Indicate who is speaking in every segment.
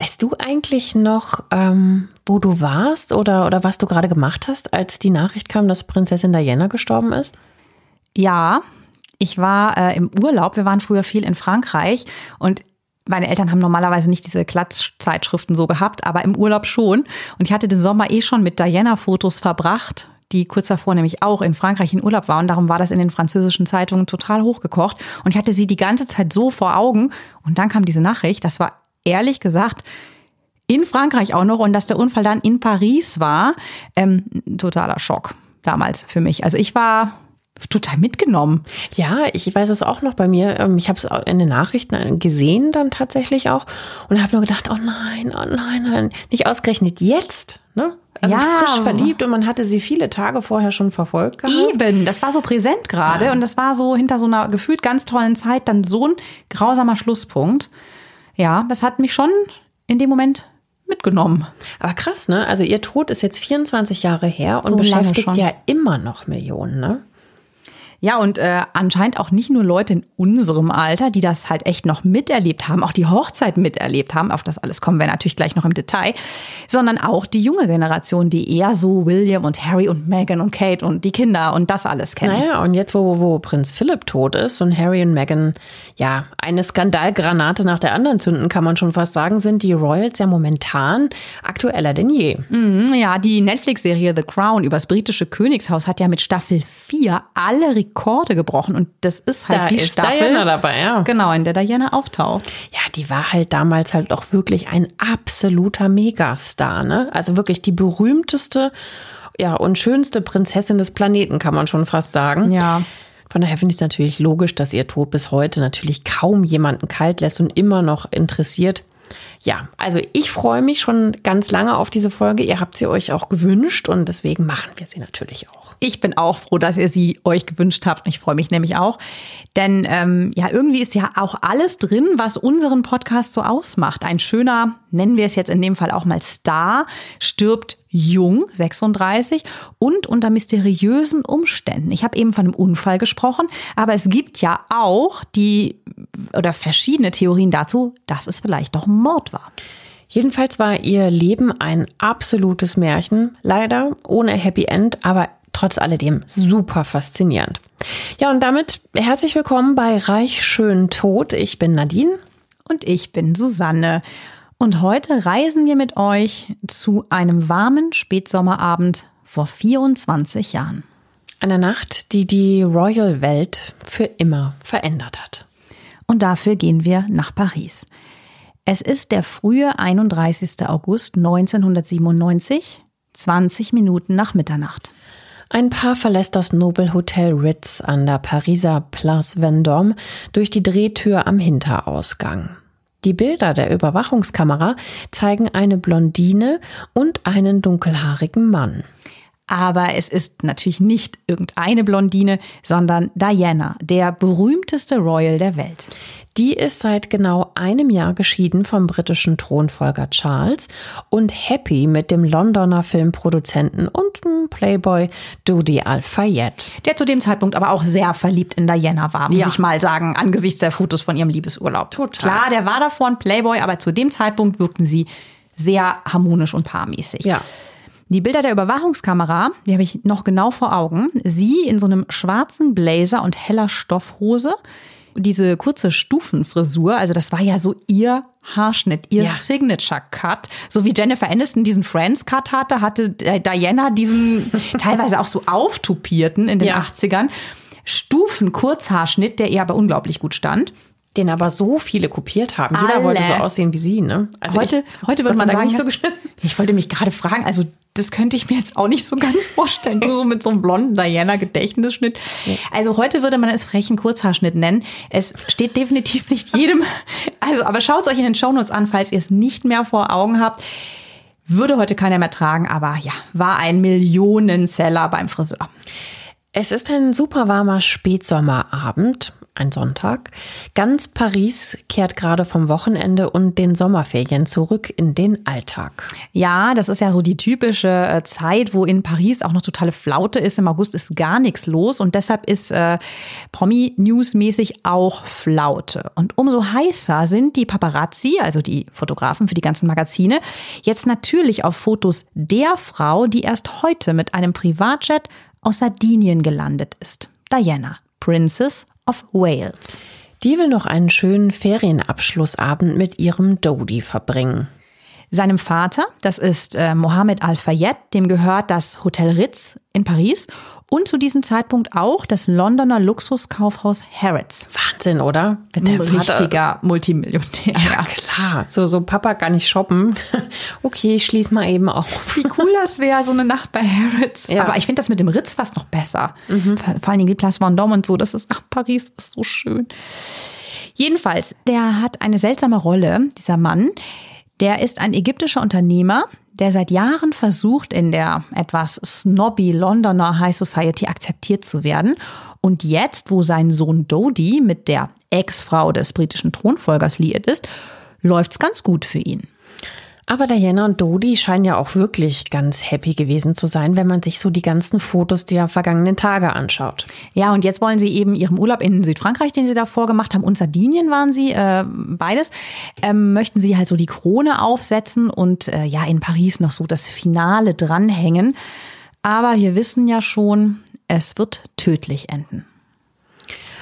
Speaker 1: Weißt du eigentlich noch, ähm, wo du warst oder, oder was du gerade gemacht hast, als die Nachricht kam, dass Prinzessin Diana gestorben ist?
Speaker 2: Ja, ich war äh, im Urlaub. Wir waren früher viel in Frankreich und meine Eltern haben normalerweise nicht diese Klatschzeitschriften so gehabt, aber im Urlaub schon. Und ich hatte den Sommer eh schon mit Diana-Fotos verbracht, die kurz davor nämlich auch in Frankreich in Urlaub war. Und darum war das in den französischen Zeitungen total hochgekocht. Und ich hatte sie die ganze Zeit so vor Augen. Und dann kam diese Nachricht. Das war ehrlich gesagt in Frankreich auch noch und dass der Unfall dann in Paris war, ähm, totaler Schock damals für mich. Also ich war total mitgenommen.
Speaker 1: Ja, ich weiß es auch noch bei mir. Ähm, ich habe es in den Nachrichten gesehen dann tatsächlich auch und habe nur gedacht, oh nein, oh nein, nein, nicht ausgerechnet jetzt, ne? Also ja. frisch verliebt und man hatte sie viele Tage vorher schon verfolgt
Speaker 2: gehabt. Eben, das war so präsent gerade ja. und das war so hinter so einer gefühlt ganz tollen Zeit dann so ein grausamer Schlusspunkt. Ja, das hat mich schon in dem Moment mitgenommen.
Speaker 1: Aber krass, ne? Also ihr Tod ist jetzt 24 Jahre her und so beschäftigt ja immer noch Millionen, ne?
Speaker 2: Ja, und äh, anscheinend auch nicht nur Leute in unserem Alter, die das halt echt noch miterlebt haben, auch die Hochzeit miterlebt haben, auf das alles kommen wir natürlich gleich noch im Detail, sondern auch die junge Generation, die eher so William und Harry und Meghan und Kate und die Kinder und das alles kennen.
Speaker 1: Naja, und jetzt, wo, wo Prinz Philipp tot ist und Harry und Meghan, ja, eine Skandalgranate nach der anderen zünden, kann man schon fast sagen, sind die Royals ja momentan aktueller denn je.
Speaker 2: Mhm, ja, die Netflix-Serie The Crown übers britische Königshaus hat ja mit Staffel 4 alle Rekorde gebrochen und das ist halt
Speaker 1: da
Speaker 2: die
Speaker 1: ist
Speaker 2: Staffel.
Speaker 1: Diana dabei, ja.
Speaker 2: Genau, in der Diana auftaucht.
Speaker 1: Ja, die war halt damals halt auch wirklich ein absoluter Megastar, ne? Also wirklich die berühmteste ja, und schönste Prinzessin des Planeten, kann man schon fast sagen.
Speaker 2: Ja.
Speaker 1: Von daher finde ich es natürlich logisch, dass ihr Tod bis heute natürlich kaum jemanden kalt lässt und immer noch interessiert. Ja, also ich freue mich schon ganz lange auf diese Folge. Ihr habt sie euch auch gewünscht und deswegen machen wir sie natürlich auch.
Speaker 2: Ich bin auch froh, dass ihr sie euch gewünscht habt. Ich freue mich nämlich auch. Denn ähm, ja, irgendwie ist ja auch alles drin, was unseren Podcast so ausmacht. Ein schöner, nennen wir es jetzt in dem Fall auch mal Star, stirbt jung, 36 und unter mysteriösen Umständen. Ich habe eben von einem Unfall gesprochen, aber es gibt ja auch die oder verschiedene Theorien dazu, dass es vielleicht doch Mord war.
Speaker 1: Jedenfalls war ihr Leben ein absolutes Märchen, leider ohne Happy End, aber trotz alledem super faszinierend. Ja, und damit herzlich willkommen bei Reich Schön Tod. Ich bin Nadine.
Speaker 2: Und ich bin Susanne. Und heute reisen wir mit euch zu einem warmen Spätsommerabend vor 24 Jahren.
Speaker 1: Einer Nacht, die die Royal-Welt für immer verändert hat.
Speaker 2: Und dafür gehen wir nach Paris. Es ist der frühe 31. August 1997, 20 Minuten nach Mitternacht.
Speaker 1: Ein Paar verlässt das Nobelhotel Ritz an der Pariser Place Vendôme durch die Drehtür am Hinterausgang. Die Bilder der Überwachungskamera zeigen eine Blondine und einen dunkelhaarigen Mann.
Speaker 2: Aber es ist natürlich nicht irgendeine Blondine, sondern Diana, der berühmteste Royal der Welt.
Speaker 1: Die ist seit genau einem Jahr geschieden vom britischen Thronfolger Charles und happy mit dem Londoner Filmproduzenten und Playboy Dodi Al-Fayed.
Speaker 2: Der zu dem Zeitpunkt aber auch sehr verliebt in Diana war, muss ja. ich mal sagen, angesichts der Fotos von ihrem Liebesurlaub.
Speaker 1: Total.
Speaker 2: Klar, der war davor ein Playboy, aber zu dem Zeitpunkt wirkten sie sehr harmonisch und paarmäßig.
Speaker 1: Ja.
Speaker 2: Die Bilder der Überwachungskamera, die habe ich noch genau vor Augen. Sie in so einem schwarzen Blazer und heller Stoffhose diese kurze Stufenfrisur, also das war ja so ihr Haarschnitt, ihr ja. Signature Cut, so wie Jennifer Aniston diesen Friends Cut hatte, hatte Diana diesen teilweise auch so auftupierten in den ja. 80ern Stufen Kurzhaarschnitt, der ihr aber unglaublich gut stand.
Speaker 1: Den aber so viele kopiert haben. Jeder
Speaker 2: Alle.
Speaker 1: wollte so aussehen wie sie, ne? Also
Speaker 2: heute,
Speaker 1: ich,
Speaker 2: heute würde man sagen,
Speaker 1: nicht so geschnitten.
Speaker 2: ich wollte mich gerade fragen, also das könnte ich mir jetzt auch nicht so ganz vorstellen, nur so mit so einem blonden Diana-Gedächtnisschnitt. Also heute würde man es frechen Kurzhaarschnitt nennen. Es steht definitiv nicht jedem, also aber schaut es euch in den Shownotes an, falls ihr es nicht mehr vor Augen habt. Würde heute keiner mehr tragen, aber ja, war ein Millionenseller beim Friseur.
Speaker 1: Es ist ein super warmer Spätsommerabend, ein Sonntag. Ganz Paris kehrt gerade vom Wochenende und den Sommerferien zurück in den Alltag.
Speaker 2: Ja, das ist ja so die typische äh, Zeit, wo in Paris auch noch totale Flaute ist. Im August ist gar nichts los und deshalb ist äh, Promi-News-mäßig auch Flaute. Und umso heißer sind die Paparazzi, also die Fotografen für die ganzen Magazine, jetzt natürlich auf Fotos der Frau, die erst heute mit einem Privatjet aus Sardinien gelandet ist. Diana, Princess of Wales.
Speaker 1: Die will noch einen schönen Ferienabschlussabend mit ihrem Dodi verbringen.
Speaker 2: Seinem Vater, das ist äh, Mohammed Al-Fayed, dem gehört das Hotel Ritz in Paris und zu diesem Zeitpunkt auch das Londoner Luxuskaufhaus Harrods.
Speaker 1: Wahnsinn, oder?
Speaker 2: Ein richtiger Multimillionär.
Speaker 1: Ja, klar. So, so Papa kann nicht shoppen. Okay, ich schließ mal eben auf.
Speaker 2: Wie cool das wäre, so eine Nacht bei Harrods.
Speaker 1: Ja.
Speaker 2: Aber ich finde das mit dem Ritz fast noch besser. Vor, vor allen Dingen die Place Vendôme und so. Das ist, ach, Paris ist so schön. Jedenfalls, der hat eine seltsame Rolle, dieser Mann. Der ist ein ägyptischer Unternehmer, der seit Jahren versucht, in der etwas snobby Londoner High Society akzeptiert zu werden. Und jetzt, wo sein Sohn Dodi mit der Ex-Frau des britischen Thronfolgers liiert ist, läuft's ganz gut für ihn.
Speaker 1: Aber Diana und Dodi scheinen ja auch wirklich ganz happy gewesen zu sein, wenn man sich so die ganzen Fotos der vergangenen Tage anschaut.
Speaker 2: Ja, und jetzt wollen sie eben ihrem Urlaub in Südfrankreich, den sie davor gemacht haben, und Sardinien waren sie, äh, beides, ähm, möchten sie halt so die Krone aufsetzen und äh, ja in Paris noch so das Finale dranhängen. Aber wir wissen ja schon, es wird tödlich enden.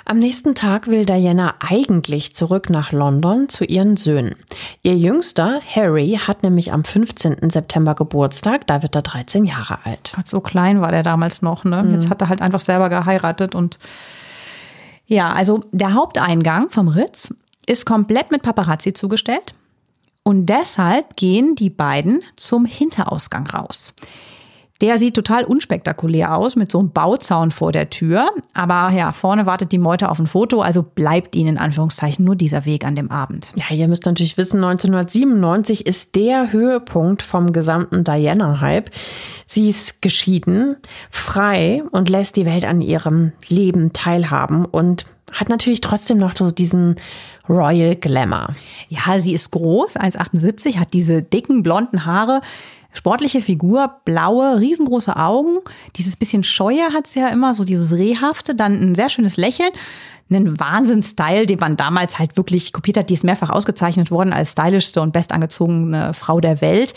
Speaker 1: Am nächsten Tag will Diana eigentlich zurück nach London zu ihren Söhnen. Ihr jüngster, Harry, hat nämlich am 15. September Geburtstag, da wird er 13 Jahre alt.
Speaker 2: Gott, so klein war der damals noch, ne? Jetzt hat er halt einfach selber geheiratet und ja, also der Haupteingang vom Ritz ist komplett mit Paparazzi zugestellt und deshalb gehen die beiden zum Hinterausgang raus. Der sieht total unspektakulär aus mit so einem Bauzaun vor der Tür. Aber ja, vorne wartet die Meute auf ein Foto, also bleibt ihnen in Anführungszeichen nur dieser Weg an dem Abend.
Speaker 1: Ja, ihr müsst natürlich wissen, 1997 ist der Höhepunkt vom gesamten Diana-Hype. Sie ist geschieden, frei und lässt die Welt an ihrem Leben teilhaben und hat natürlich trotzdem noch so diesen Royal Glamour.
Speaker 2: Ja, sie ist groß, 1,78, hat diese dicken blonden Haare, sportliche Figur, blaue, riesengroße Augen. Dieses bisschen Scheue hat sie ja immer, so dieses Rehhafte, dann ein sehr schönes Lächeln. Einen Wahnsinns-Style, den man damals halt wirklich kopiert hat. Die ist mehrfach ausgezeichnet worden als stylischste und bestangezogene Frau der Welt.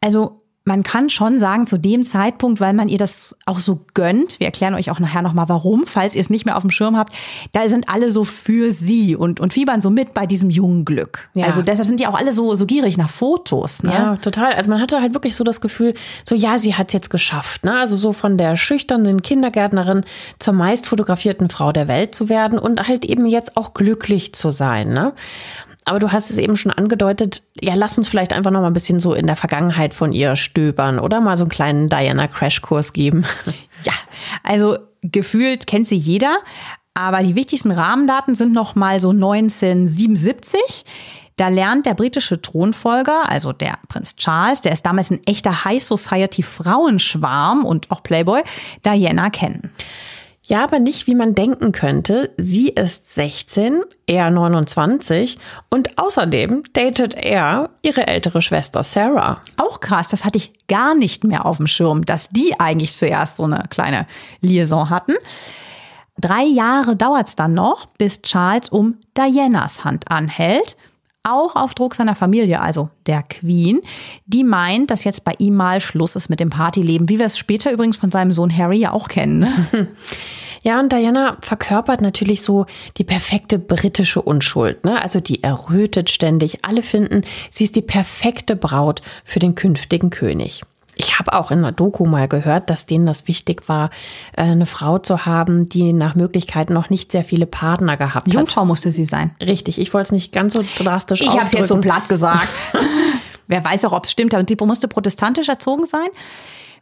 Speaker 2: Also man kann schon sagen, zu dem Zeitpunkt, weil man ihr das auch so gönnt, wir erklären euch auch nachher nochmal warum, falls ihr es nicht mehr auf dem Schirm habt, da sind alle so für sie und, und fiebern so mit bei diesem jungen Glück.
Speaker 1: Ja.
Speaker 2: Also deshalb sind die auch alle so, so gierig nach Fotos. Ne?
Speaker 1: Ja, total. Also man hatte halt wirklich so das Gefühl, so ja, sie hat es jetzt geschafft. Ne? Also so von der schüchternen Kindergärtnerin zur meist fotografierten Frau der Welt zu werden und halt eben jetzt auch glücklich zu sein. Ne? Aber du hast es eben schon angedeutet, ja, lass uns vielleicht einfach noch mal ein bisschen so in der Vergangenheit von ihr stöbern oder mal so einen kleinen Diana-Crashkurs geben.
Speaker 2: Ja, also gefühlt kennt sie jeder, aber die wichtigsten Rahmendaten sind noch mal so 1977. Da lernt der britische Thronfolger, also der Prinz Charles, der ist damals ein echter High Society Frauenschwarm und auch Playboy, Diana kennen.
Speaker 1: Ja, aber nicht wie man denken könnte. Sie ist 16, er 29 und außerdem datet er ihre ältere Schwester Sarah.
Speaker 2: Auch krass, das hatte ich gar nicht mehr auf dem Schirm, dass die eigentlich zuerst so eine kleine Liaison hatten. Drei Jahre dauert's dann noch, bis Charles um Dianas Hand anhält. Auch auf Druck seiner Familie, also der Queen, die meint, dass jetzt bei ihm mal Schluss ist mit dem Partyleben, wie wir es später übrigens von seinem Sohn Harry ja auch kennen. Ne?
Speaker 1: Ja, und Diana verkörpert natürlich so die perfekte britische Unschuld. Ne? Also die errötet ständig. Alle finden, sie ist die perfekte Braut für den künftigen König. Ich habe auch in einer Doku mal gehört, dass denen das wichtig war, äh, eine Frau zu haben, die nach Möglichkeit noch nicht sehr viele Partner gehabt hat.
Speaker 2: Jungfrau musste sie sein.
Speaker 1: Richtig, ich wollte es nicht ganz so drastisch
Speaker 2: Ich habe es jetzt so platt gesagt. Wer weiß auch, ob es stimmt, aber sie musste protestantisch erzogen sein.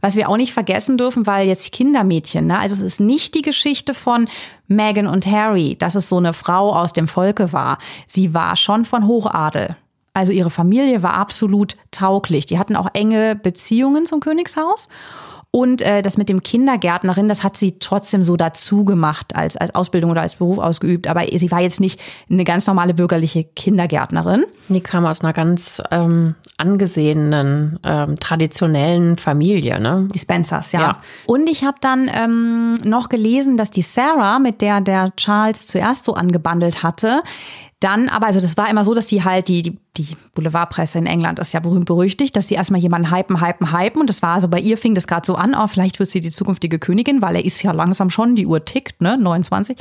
Speaker 2: Was wir auch nicht vergessen dürfen, weil jetzt Kindermädchen, ne? also es ist nicht die Geschichte von Meghan und Harry, dass es so eine Frau aus dem Volke war. Sie war schon von Hochadel. Also ihre Familie war absolut tauglich. Die hatten auch enge Beziehungen zum Königshaus. Und äh, das mit dem Kindergärtnerin, das hat sie trotzdem so dazu gemacht als, als Ausbildung oder als Beruf ausgeübt. Aber sie war jetzt nicht eine ganz normale bürgerliche Kindergärtnerin.
Speaker 1: Die kam aus einer ganz ähm, angesehenen, ähm, traditionellen Familie, ne?
Speaker 2: Die Spencers, ja.
Speaker 1: Ja.
Speaker 2: Und ich habe dann ähm, noch gelesen, dass die Sarah, mit der der Charles zuerst so angebandelt hatte, dann, aber also das war immer so, dass die halt, die, die, die Boulevardpresse in England ist ja berühmt berüchtigt, dass sie erstmal jemanden hypen, hypen, hypen. Und das war also bei ihr fing das gerade so an, oh, vielleicht wird sie die zukünftige Königin, weil er ist ja langsam schon, die Uhr tickt, ne, 29.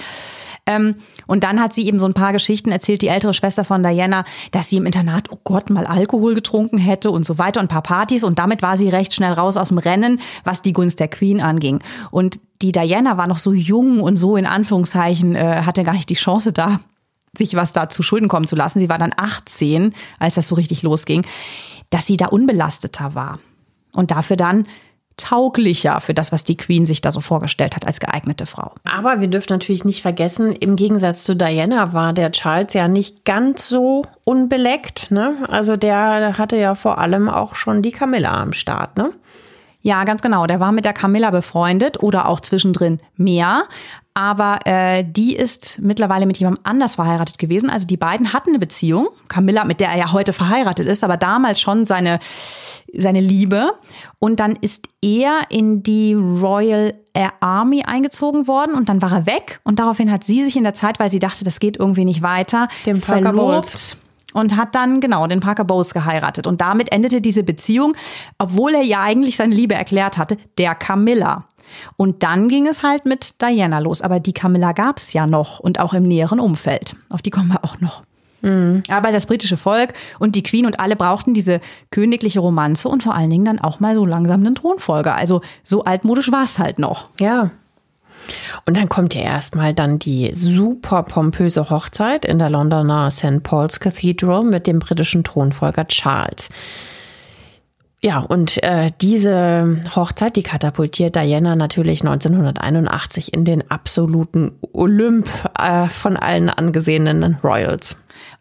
Speaker 2: Ähm, und dann hat sie eben so ein paar Geschichten erzählt, die ältere Schwester von Diana, dass sie im Internat, oh Gott, mal Alkohol getrunken hätte und so weiter und ein paar Partys. Und damit war sie recht schnell raus aus dem Rennen, was die Gunst der Queen anging. Und die Diana war noch so jung und so in Anführungszeichen, äh, hatte gar nicht die Chance da, sich was da zu Schulden kommen zu lassen. Sie war dann 18, als das so richtig losging, dass sie da unbelasteter war. Und dafür dann tauglicher für das, was die Queen sich da so vorgestellt hat als geeignete Frau.
Speaker 1: Aber wir dürfen natürlich nicht vergessen, im Gegensatz zu Diana war der Charles ja nicht ganz so unbeleckt. Ne? Also der hatte ja vor allem auch schon die Camilla am Start. Ne?
Speaker 2: Ja, ganz genau. Der war mit der Camilla befreundet oder auch zwischendrin mehr. Aber äh, die ist mittlerweile mit jemandem anders verheiratet gewesen. Also die beiden hatten eine Beziehung. Camilla, mit der er ja heute verheiratet ist, aber damals schon seine, seine Liebe. Und dann ist er in die Royal Air Army eingezogen worden und dann war er weg. Und daraufhin hat sie sich in der Zeit, weil sie dachte, das geht irgendwie nicht weiter,
Speaker 1: Dem
Speaker 2: verlobt
Speaker 1: Bowles.
Speaker 2: Und hat dann genau den Parker Bowles geheiratet. Und damit endete diese Beziehung, obwohl er ja eigentlich seine Liebe erklärt hatte, der Camilla. Und dann ging es halt mit Diana los. Aber die Camilla gab es ja noch und auch im näheren Umfeld. Auf die kommen wir auch noch. Aber das britische Volk und die Queen und alle brauchten diese königliche Romanze und vor allen Dingen dann auch mal so langsam einen Thronfolger. Also so altmodisch war es halt noch.
Speaker 1: Ja. Und dann kommt ja erstmal dann die super pompöse Hochzeit in der Londoner St. Paul's Cathedral mit dem britischen Thronfolger Charles. Ja, und äh, diese Hochzeit, die katapultiert Diana natürlich 1981 in den absoluten Olymp äh, von allen angesehenen Royals.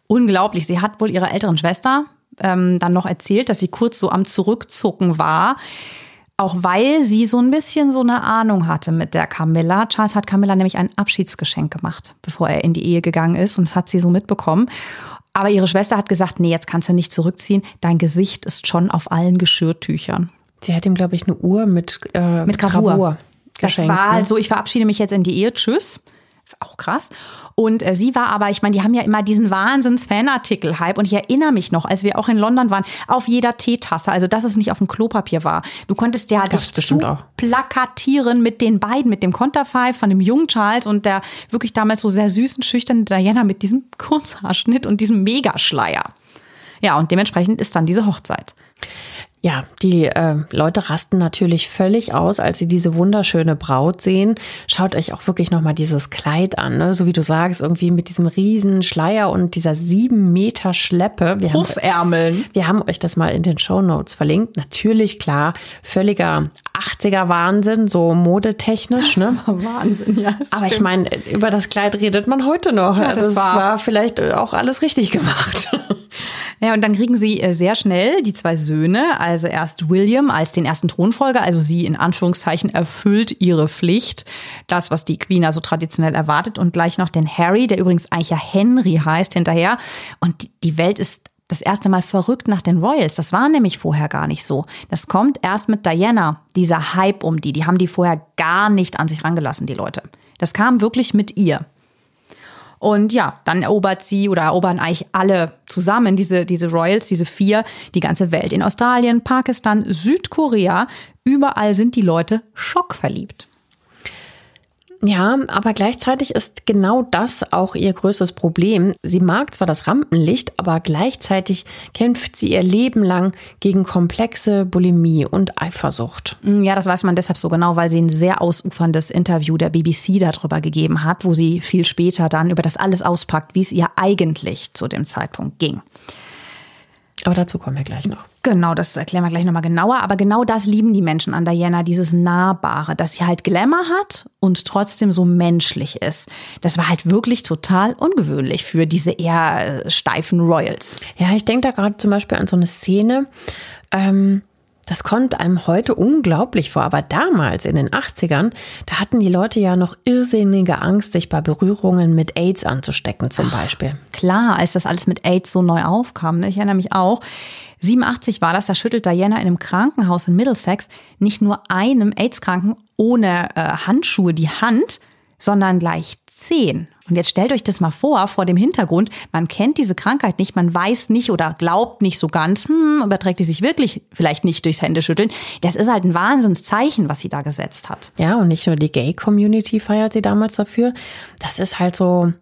Speaker 2: Unglaublich. Sie hat wohl ihrer älteren Schwester ähm, dann noch erzählt, dass sie kurz so am Zurückzucken war. Auch weil sie so ein bisschen so eine Ahnung hatte mit der Camilla. Charles hat Camilla nämlich ein Abschiedsgeschenk gemacht, bevor er in die Ehe gegangen ist. Und das hat sie so mitbekommen. Aber ihre Schwester hat gesagt, nee, jetzt kannst du nicht zurückziehen. Dein Gesicht ist schon auf allen Geschirrtüchern.
Speaker 1: Sie hat ihm, glaube ich, eine Uhr mit, äh,
Speaker 2: Mit Gravur. Das
Speaker 1: geschenkt,
Speaker 2: war
Speaker 1: ne?
Speaker 2: so, ich verabschiede mich jetzt in die Ehe, tschüss. Auch krass. Und äh, sie war aber, ich meine, die haben ja immer diesen Wahnsinns-Fanartikel-Hype. Und ich erinnere mich noch, als wir auch in London waren, auf jeder Teetasse, also dass es nicht auf dem Klopapier war. Du konntest ja
Speaker 1: Gab's
Speaker 2: dich
Speaker 1: bestimmt
Speaker 2: zu
Speaker 1: auch.
Speaker 2: plakatieren mit den beiden, mit dem Konterfei von dem jungen Charles und der wirklich damals so sehr süßen, schüchternen Diana mit diesem Kurzhaarschnitt und diesem Megaschleier. Ja, und dementsprechend ist dann diese Hochzeit.
Speaker 1: Ja, die äh, Leute rasten natürlich völlig aus, als sie diese wunderschöne Braut sehen. Schaut euch auch wirklich nochmal dieses Kleid an, ne? so wie du sagst, irgendwie mit diesem riesen Schleier und dieser sieben Meter Schleppe. Wir haben,
Speaker 2: Puffärmeln.
Speaker 1: wir haben euch das mal in den Show Notes verlinkt. Natürlich, klar, völliger 80er Wahnsinn, so modetechnisch. Ne?
Speaker 2: Wahnsinn, ja.
Speaker 1: Aber ich meine, über das Kleid redet man heute noch.
Speaker 2: Ja,
Speaker 1: also
Speaker 2: das
Speaker 1: es
Speaker 2: war-
Speaker 1: war vielleicht auch alles richtig gemacht.
Speaker 2: Ja, und dann kriegen sie äh, sehr schnell die zwei Söhne, also erst William als den ersten Thronfolger, also sie in Anführungszeichen erfüllt ihre Pflicht, das, was die Queen also traditionell erwartet, und gleich noch den Harry, der übrigens eigentlich ja Henry heißt, hinterher. Und die- die Welt ist das erste Mal verrückt nach den Royals. Das war nämlich vorher gar nicht so. Das kommt erst mit Diana, dieser Hype um die. Die haben die vorher gar nicht an sich rangelassen, die Leute. Das kam wirklich mit ihr. Und ja, dann erobert sie oder erobern eigentlich alle zusammen, diese, diese Royals, diese vier, die ganze Welt. In Australien, Pakistan, Südkorea, überall sind die Leute schockverliebt.
Speaker 1: Ja, aber gleichzeitig ist genau das auch ihr größtes Problem. Sie mag zwar das Rampenlicht, aber gleichzeitig kämpft sie ihr Leben lang gegen komplexe Bulimie und Eifersucht.
Speaker 2: Mm, ja, das weiß man deshalb so genau, weil sie ein sehr ausuferndes Interview der BBC darüber gegeben hat, wo sie viel später dann über das alles auspackt, wie es ihr eigentlich zu dem Zeitpunkt ging.
Speaker 1: Aber dazu kommen wir gleich noch.
Speaker 2: Genau, das erklären wir gleich nochmal genauer. Aber genau das lieben die Menschen an Diana, dieses Nahbare, dass sie halt Glamour hat und trotzdem so menschlich ist. Das war halt wirklich total ungewöhnlich für diese eher äh, steifen Royals.
Speaker 1: Ja, ich denke da gerade zum Beispiel an so eine Szene. Ähm das kommt einem heute unglaublich vor, aber damals in den 80ern, da hatten die Leute ja noch irrsinnige Angst, sich bei Berührungen mit AIDS anzustecken zum Beispiel.
Speaker 2: Klar, als das alles mit AIDS so neu aufkam, ne? ich erinnere mich auch. 87 war das, da schüttelt Diana in einem Krankenhaus in Middlesex nicht nur einem AIDS-Kranken ohne äh, Handschuhe die Hand, sondern gleich zehn. Und jetzt stellt euch das mal vor, vor dem Hintergrund, man kennt diese Krankheit nicht, man weiß nicht oder glaubt nicht so ganz, hm, überträgt die sich wirklich vielleicht nicht durchs Händeschütteln. Das ist halt ein Wahnsinnszeichen, was sie da gesetzt hat.
Speaker 1: Ja, und nicht nur die Gay-Community feiert sie damals dafür. Das ist halt so,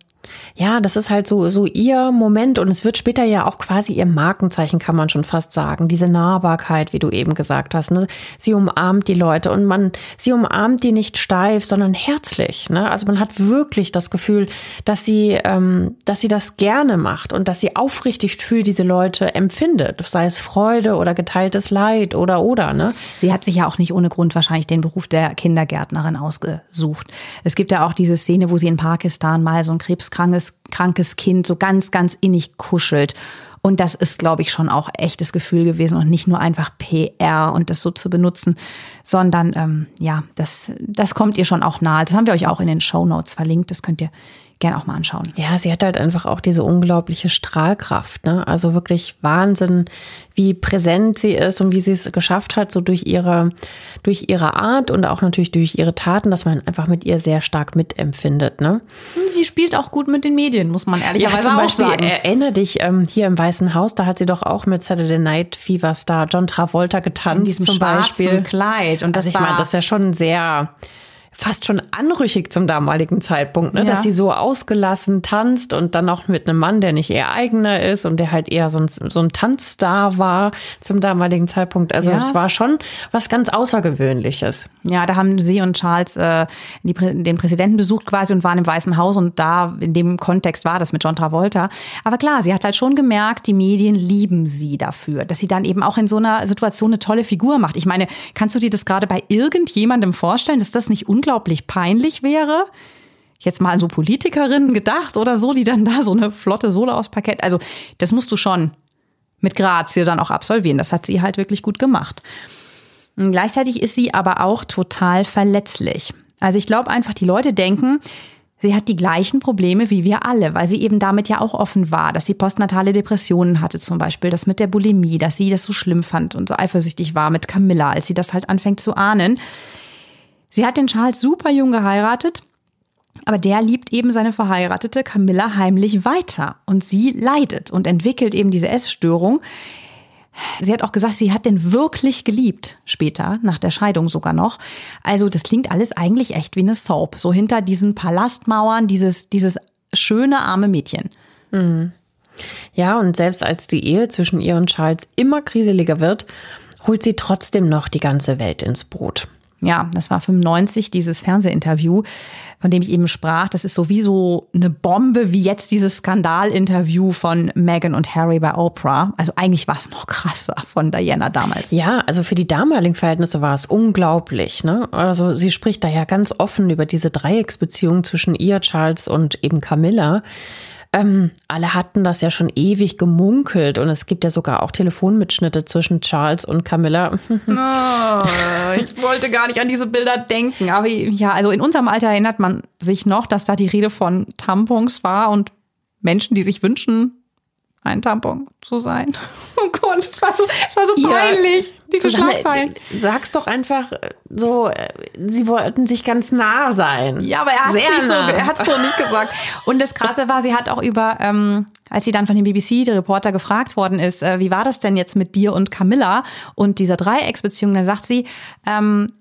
Speaker 1: ja, das ist halt so, so ihr Moment und es wird später ja auch quasi ihr Markenzeichen, kann man schon fast sagen. Diese Nahbarkeit, wie du eben gesagt hast. Ne? Sie umarmt die Leute und man, sie umarmt die nicht steif, sondern herzlich. Ne? Also man hat wirklich das Gefühl, dass sie, ähm, dass sie das gerne macht und dass sie aufrichtig für diese Leute empfindet. Sei es Freude oder geteiltes Leid oder oder. Ne?
Speaker 2: Sie hat sich ja auch nicht ohne Grund wahrscheinlich den Beruf der Kindergärtnerin ausgesucht. Es gibt ja auch diese Szene, wo sie in Pakistan mal so ein Krebs krankes, krankes Kind so ganz, ganz innig kuschelt. Und das ist, glaube ich, schon auch echtes Gefühl gewesen und nicht nur einfach PR und das so zu benutzen, sondern ähm, ja, das, das kommt ihr schon auch nahe. Das haben wir euch auch in den Show Notes verlinkt. Das könnt ihr gerne auch mal anschauen.
Speaker 1: Ja, sie hat halt einfach auch diese unglaubliche Strahlkraft. Ne? Also wirklich Wahnsinn, wie präsent sie ist und wie sie es geschafft hat, so durch ihre, durch ihre Art und auch natürlich durch ihre Taten, dass man einfach mit ihr sehr stark mitempfindet. Ne?
Speaker 2: Sie spielt auch gut mit den Medien, muss man ehrlicherweise ja, zum Beispiel, sagen.
Speaker 1: Erinnere dich, ähm, hier im Weißen Haus, da hat sie doch auch mit Saturday Night Fever Star John Travolta getanzt. In
Speaker 2: diesem zum Beispiel. Kleid.
Speaker 1: Und das also ich meine, das ist ja schon sehr fast schon anrüchig zum damaligen Zeitpunkt, ne? Ja. dass sie so ausgelassen tanzt und dann auch mit einem Mann, der nicht ihr eigener ist und der halt eher so ein, so ein Tanzstar war zum damaligen Zeitpunkt. Also es war schon was ganz Außergewöhnliches.
Speaker 2: Ja, da haben sie und Charles äh, die, den Präsidenten besucht quasi und waren im Weißen Haus und da in dem Kontext war das mit John Travolta. Aber klar, sie hat halt schon gemerkt, die Medien lieben sie dafür, dass sie dann eben auch in so einer Situation eine tolle Figur macht. Ich meine, kannst du dir das gerade bei irgendjemandem vorstellen, dass das nicht unglaublich unglaublich peinlich wäre. Jetzt mal an so Politikerinnen gedacht oder so, die dann da so eine flotte Sohle aus Parkett. Also, das musst du schon mit Grazie dann auch absolvieren. Das hat sie halt wirklich gut gemacht. Und gleichzeitig ist sie aber auch total verletzlich. Also ich glaube einfach, die Leute denken, sie hat die gleichen Probleme wie wir alle, weil sie eben damit ja auch offen war, dass sie postnatale Depressionen hatte zum Beispiel, das mit der Bulimie, dass sie das so schlimm fand und so eifersüchtig war mit Camilla, als sie das halt anfängt zu ahnen. Sie hat den Charles super jung geheiratet, aber der liebt eben seine verheiratete Camilla heimlich weiter und sie leidet und entwickelt eben diese Essstörung. Sie hat auch gesagt, sie hat den wirklich geliebt, später, nach der Scheidung sogar noch. Also das klingt alles eigentlich echt wie eine Soap. So hinter diesen Palastmauern, dieses, dieses schöne arme Mädchen.
Speaker 1: Mhm. Ja, und selbst als die Ehe zwischen ihr und Charles immer kriseliger wird, holt sie trotzdem noch die ganze Welt ins Boot
Speaker 2: ja, das war 95, dieses Fernsehinterview, von dem ich eben sprach. Das ist sowieso eine Bombe, wie jetzt dieses Skandalinterview von Meghan und Harry bei Oprah. Also eigentlich war es noch krasser von Diana damals.
Speaker 1: Ja, also für die damaligen Verhältnisse war es unglaublich. Ne? Also sie spricht da ja ganz offen über diese Dreiecksbeziehung zwischen ihr, Charles und eben Camilla. Ähm, alle hatten das ja schon ewig gemunkelt und es gibt ja sogar auch Telefonmitschnitte zwischen Charles und Camilla.
Speaker 2: Oh, ich wollte gar nicht an diese Bilder denken. Aber ja, also in unserem Alter erinnert man sich noch, dass da die Rede von Tampons war und Menschen, die sich wünschen, ein Tampon zu sein. Oh Gott, es war so, es war so peinlich, ja, diese Susanne, Schlagzeilen.
Speaker 1: Sag's doch einfach so, äh, sie wollten sich ganz nah sein.
Speaker 2: Ja, aber er hat es so, er hat's so nicht gesagt. Und das Krasse war, sie hat auch über, ähm, als sie dann von dem BBC, der Reporter, gefragt worden ist, äh, wie war das denn jetzt mit dir und Camilla und dieser Dreiecksbeziehung, dann sagt sie, ähm,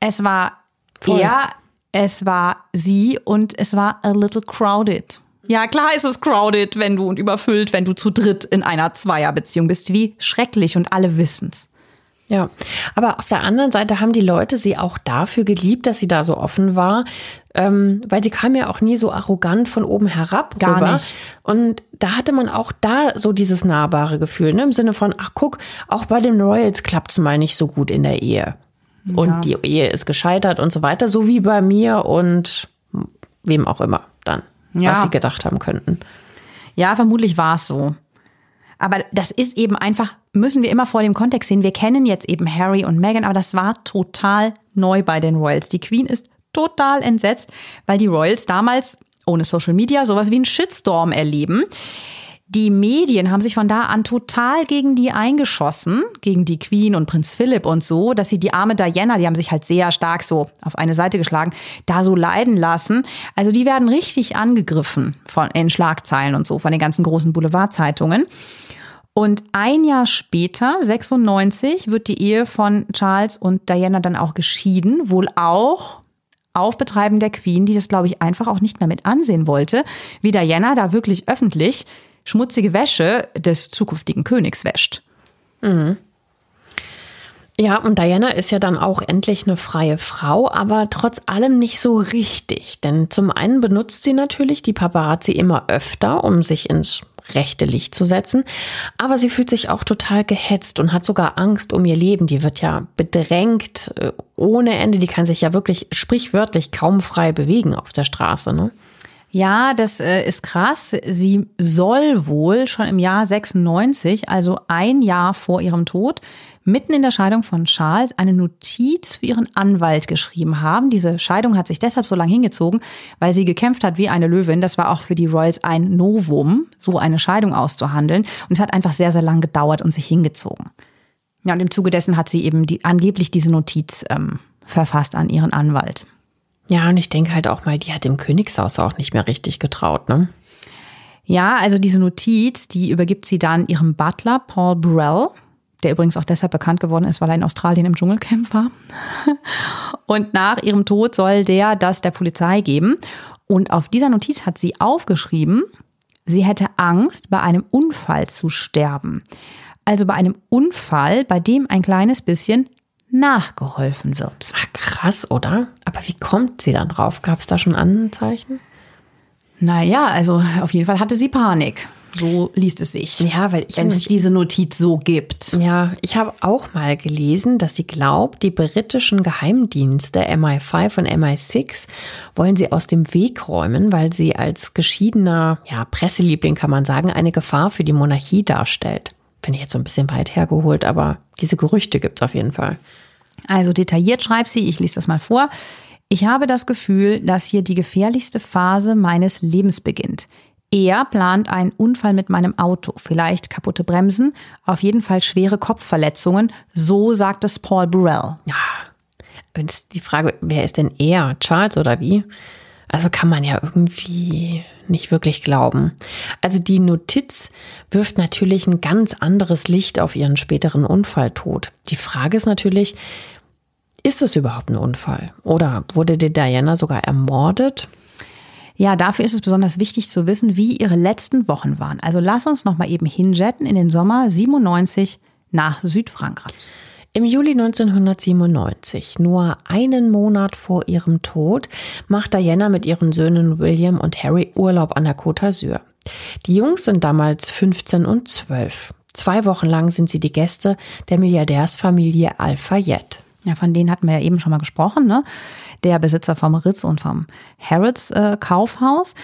Speaker 2: es war Voll. eher Es war sie und es war a little crowded. Ja, klar ist es crowded, wenn du und überfüllt, wenn du zu dritt in einer Zweierbeziehung bist. Wie schrecklich und alle wissen's.
Speaker 1: Ja, aber auf der anderen Seite haben die Leute sie auch dafür geliebt, dass sie da so offen war, ähm, weil sie kam ja auch nie so arrogant von oben herab
Speaker 2: Gar
Speaker 1: rüber.
Speaker 2: nicht.
Speaker 1: Und da hatte man auch da so dieses nahbare Gefühl, ne? im Sinne von, ach guck, auch bei den Royals klappt's mal nicht so gut in der Ehe. Und
Speaker 2: Ja.
Speaker 1: die Ehe ist gescheitert und so weiter, so wie bei mir und wem auch immer dann,
Speaker 2: Ja.
Speaker 1: was sie gedacht haben könnten.
Speaker 2: Ja, vermutlich war es so. Aber das ist eben einfach, müssen wir immer vor dem Kontext sehen. Wir kennen jetzt eben Harry und Meghan, aber das war total neu bei den Royals. Die Queen ist total entsetzt, weil die Royals damals ohne Social Media sowas wie einen Shitstorm erleben. Die Medien haben sich von da an total gegen die eingeschossen, gegen die Queen und Prinz Philipp und so, dass sie die arme Diana, die haben sich halt sehr stark so auf eine Seite geschlagen, da so leiden lassen. Also die werden richtig angegriffen von in Schlagzeilen und so von den ganzen großen Boulevardzeitungen. Und ein Jahr später, 96, wird die Ehe von Charles und Diana dann auch geschieden, wohl auch auf Betreiben der Queen, die das, glaube ich, einfach auch nicht mehr mit ansehen wollte, wie Diana da wirklich öffentlich schmutzige Wäsche des zukünftigen Königs wäscht.
Speaker 1: Ja, und Diana ist ja dann auch endlich eine freie Frau, aber trotz allem nicht so richtig. Denn zum einen benutzt sie natürlich die Paparazzi immer öfter, um sich ins rechte Licht zu setzen. Aber sie fühlt sich auch total gehetzt und hat sogar Angst um ihr Leben. Die wird ja bedrängt äh, ohne Ende. Die kann sich ja wirklich sprichwörtlich kaum frei bewegen auf der Straße. Ne?
Speaker 2: Ja, das äh, ist krass. Sie soll wohl schon im Jahr 96, also ein Jahr vor ihrem Tod, mitten in der Scheidung von Charles eine Notiz für ihren Anwalt geschrieben haben. Diese Scheidung hat sich deshalb so lange hingezogen, weil sie gekämpft hat wie eine Löwin. Das war auch für die Royals ein Novum, so eine Scheidung auszuhandeln. Und es hat einfach sehr, sehr lang gedauert und sich hingezogen. Ja, und im Zuge dessen hat sie eben die, angeblich diese Notiz ähm, verfasst an ihren Anwalt.
Speaker 1: Ja, und ich denke halt auch mal, die hat dem Königshaus auch nicht mehr richtig getraut, ne?
Speaker 2: Ja, also diese Notiz, die übergibt sie dann ihrem Butler Paul Burrell, der übrigens auch deshalb bekannt geworden ist, weil er in Australien im Dschungelcamp war. Und nach ihrem Tod soll der das der Polizei geben. Und auf dieser Notiz hat sie aufgeschrieben, sie hätte Angst, bei einem Unfall zu sterben. Also bei einem Unfall, bei dem ein kleines bisschen nachgeholfen wird.
Speaker 1: Ach, krass, oder? Aber wie kommt sie dann drauf? Gab es da schon Anzeichen?
Speaker 2: Naja, also auf jeden Fall hatte sie Panik. So liest es sich.
Speaker 1: Ja, weil ich
Speaker 2: wenn es diese Notiz so gibt.
Speaker 1: Ja, ich habe auch mal gelesen, dass sie glaubt, die britischen Geheimdienste MI5 und MI6 wollen sie aus dem Weg räumen, weil sie als geschiedener ja, Presseliebling, kann man sagen, eine Gefahr für die Monarchie darstellt. Finde ich jetzt so ein bisschen weit hergeholt, aber diese Gerüchte gibt's auf jeden Fall.
Speaker 2: Also detailliert schreibt sie, ich lese das mal vor. Ich habe das Gefühl, dass hier die gefährlichste Phase meines Lebens beginnt. Er plant einen Unfall mit meinem Auto, vielleicht kaputte Bremsen, auf jeden Fall schwere Kopfverletzungen, so sagt es Paul Burrell.
Speaker 1: Und es ist die Frage, wer ist denn er? Charles oder wie? Also kann man ja irgendwie nicht wirklich glauben. Also die Notiz wirft natürlich ein ganz anderes Licht auf ihren späteren Unfalltod. Die Frage ist natürlich, ist es überhaupt ein Unfall? Oder wurde die Diana sogar ermordet?
Speaker 2: Ja, dafür ist es besonders wichtig zu wissen, wie ihre letzten Wochen waren. Also lass uns noch mal eben hinjetten in den Sommer 97 nach Südfrankreich.
Speaker 1: Im Juli 1997, nur einen Monat vor ihrem Tod, macht Diana mit ihren Söhnen William und Harry Urlaub an der Côte d'Azur. Die Jungs sind damals 15 und 12. Zwei Wochen lang sind sie die Gäste der Milliardärsfamilie Al-Fayed.
Speaker 2: Ja, von denen hatten wir ja eben schon mal gesprochen, ne? Der Besitzer vom Ritz und vom Harrods äh, Kaufhaus.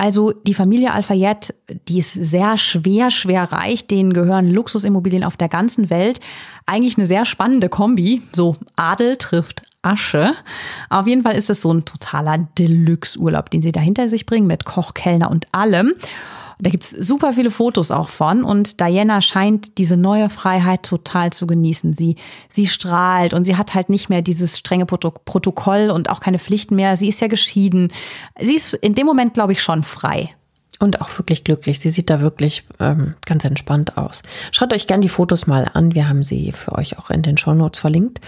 Speaker 2: Also die Familie Al-Fayed, die ist sehr schwer, schwer reich. Denen gehören Luxusimmobilien auf der ganzen Welt. Eigentlich eine sehr spannende Kombi. So Adel trifft Asche. Auf jeden Fall ist es so ein totaler Deluxe-Urlaub, den sie da hinter sich bringen mit Koch, Kellner und allem. Da gibt's super viele Fotos auch von und Diana scheint diese neue Freiheit total zu genießen. Sie, sie strahlt und sie hat halt nicht mehr dieses strenge Proto Protokoll und auch keine Pflichten mehr. Sie ist ja geschieden. Sie ist in dem Moment, glaube ich, schon frei.
Speaker 1: Und auch wirklich glücklich. Sie sieht da wirklich ähm, ganz entspannt aus. Schaut euch gern die Fotos mal an. Wir haben sie für euch auch in den Shownotes verlinkt.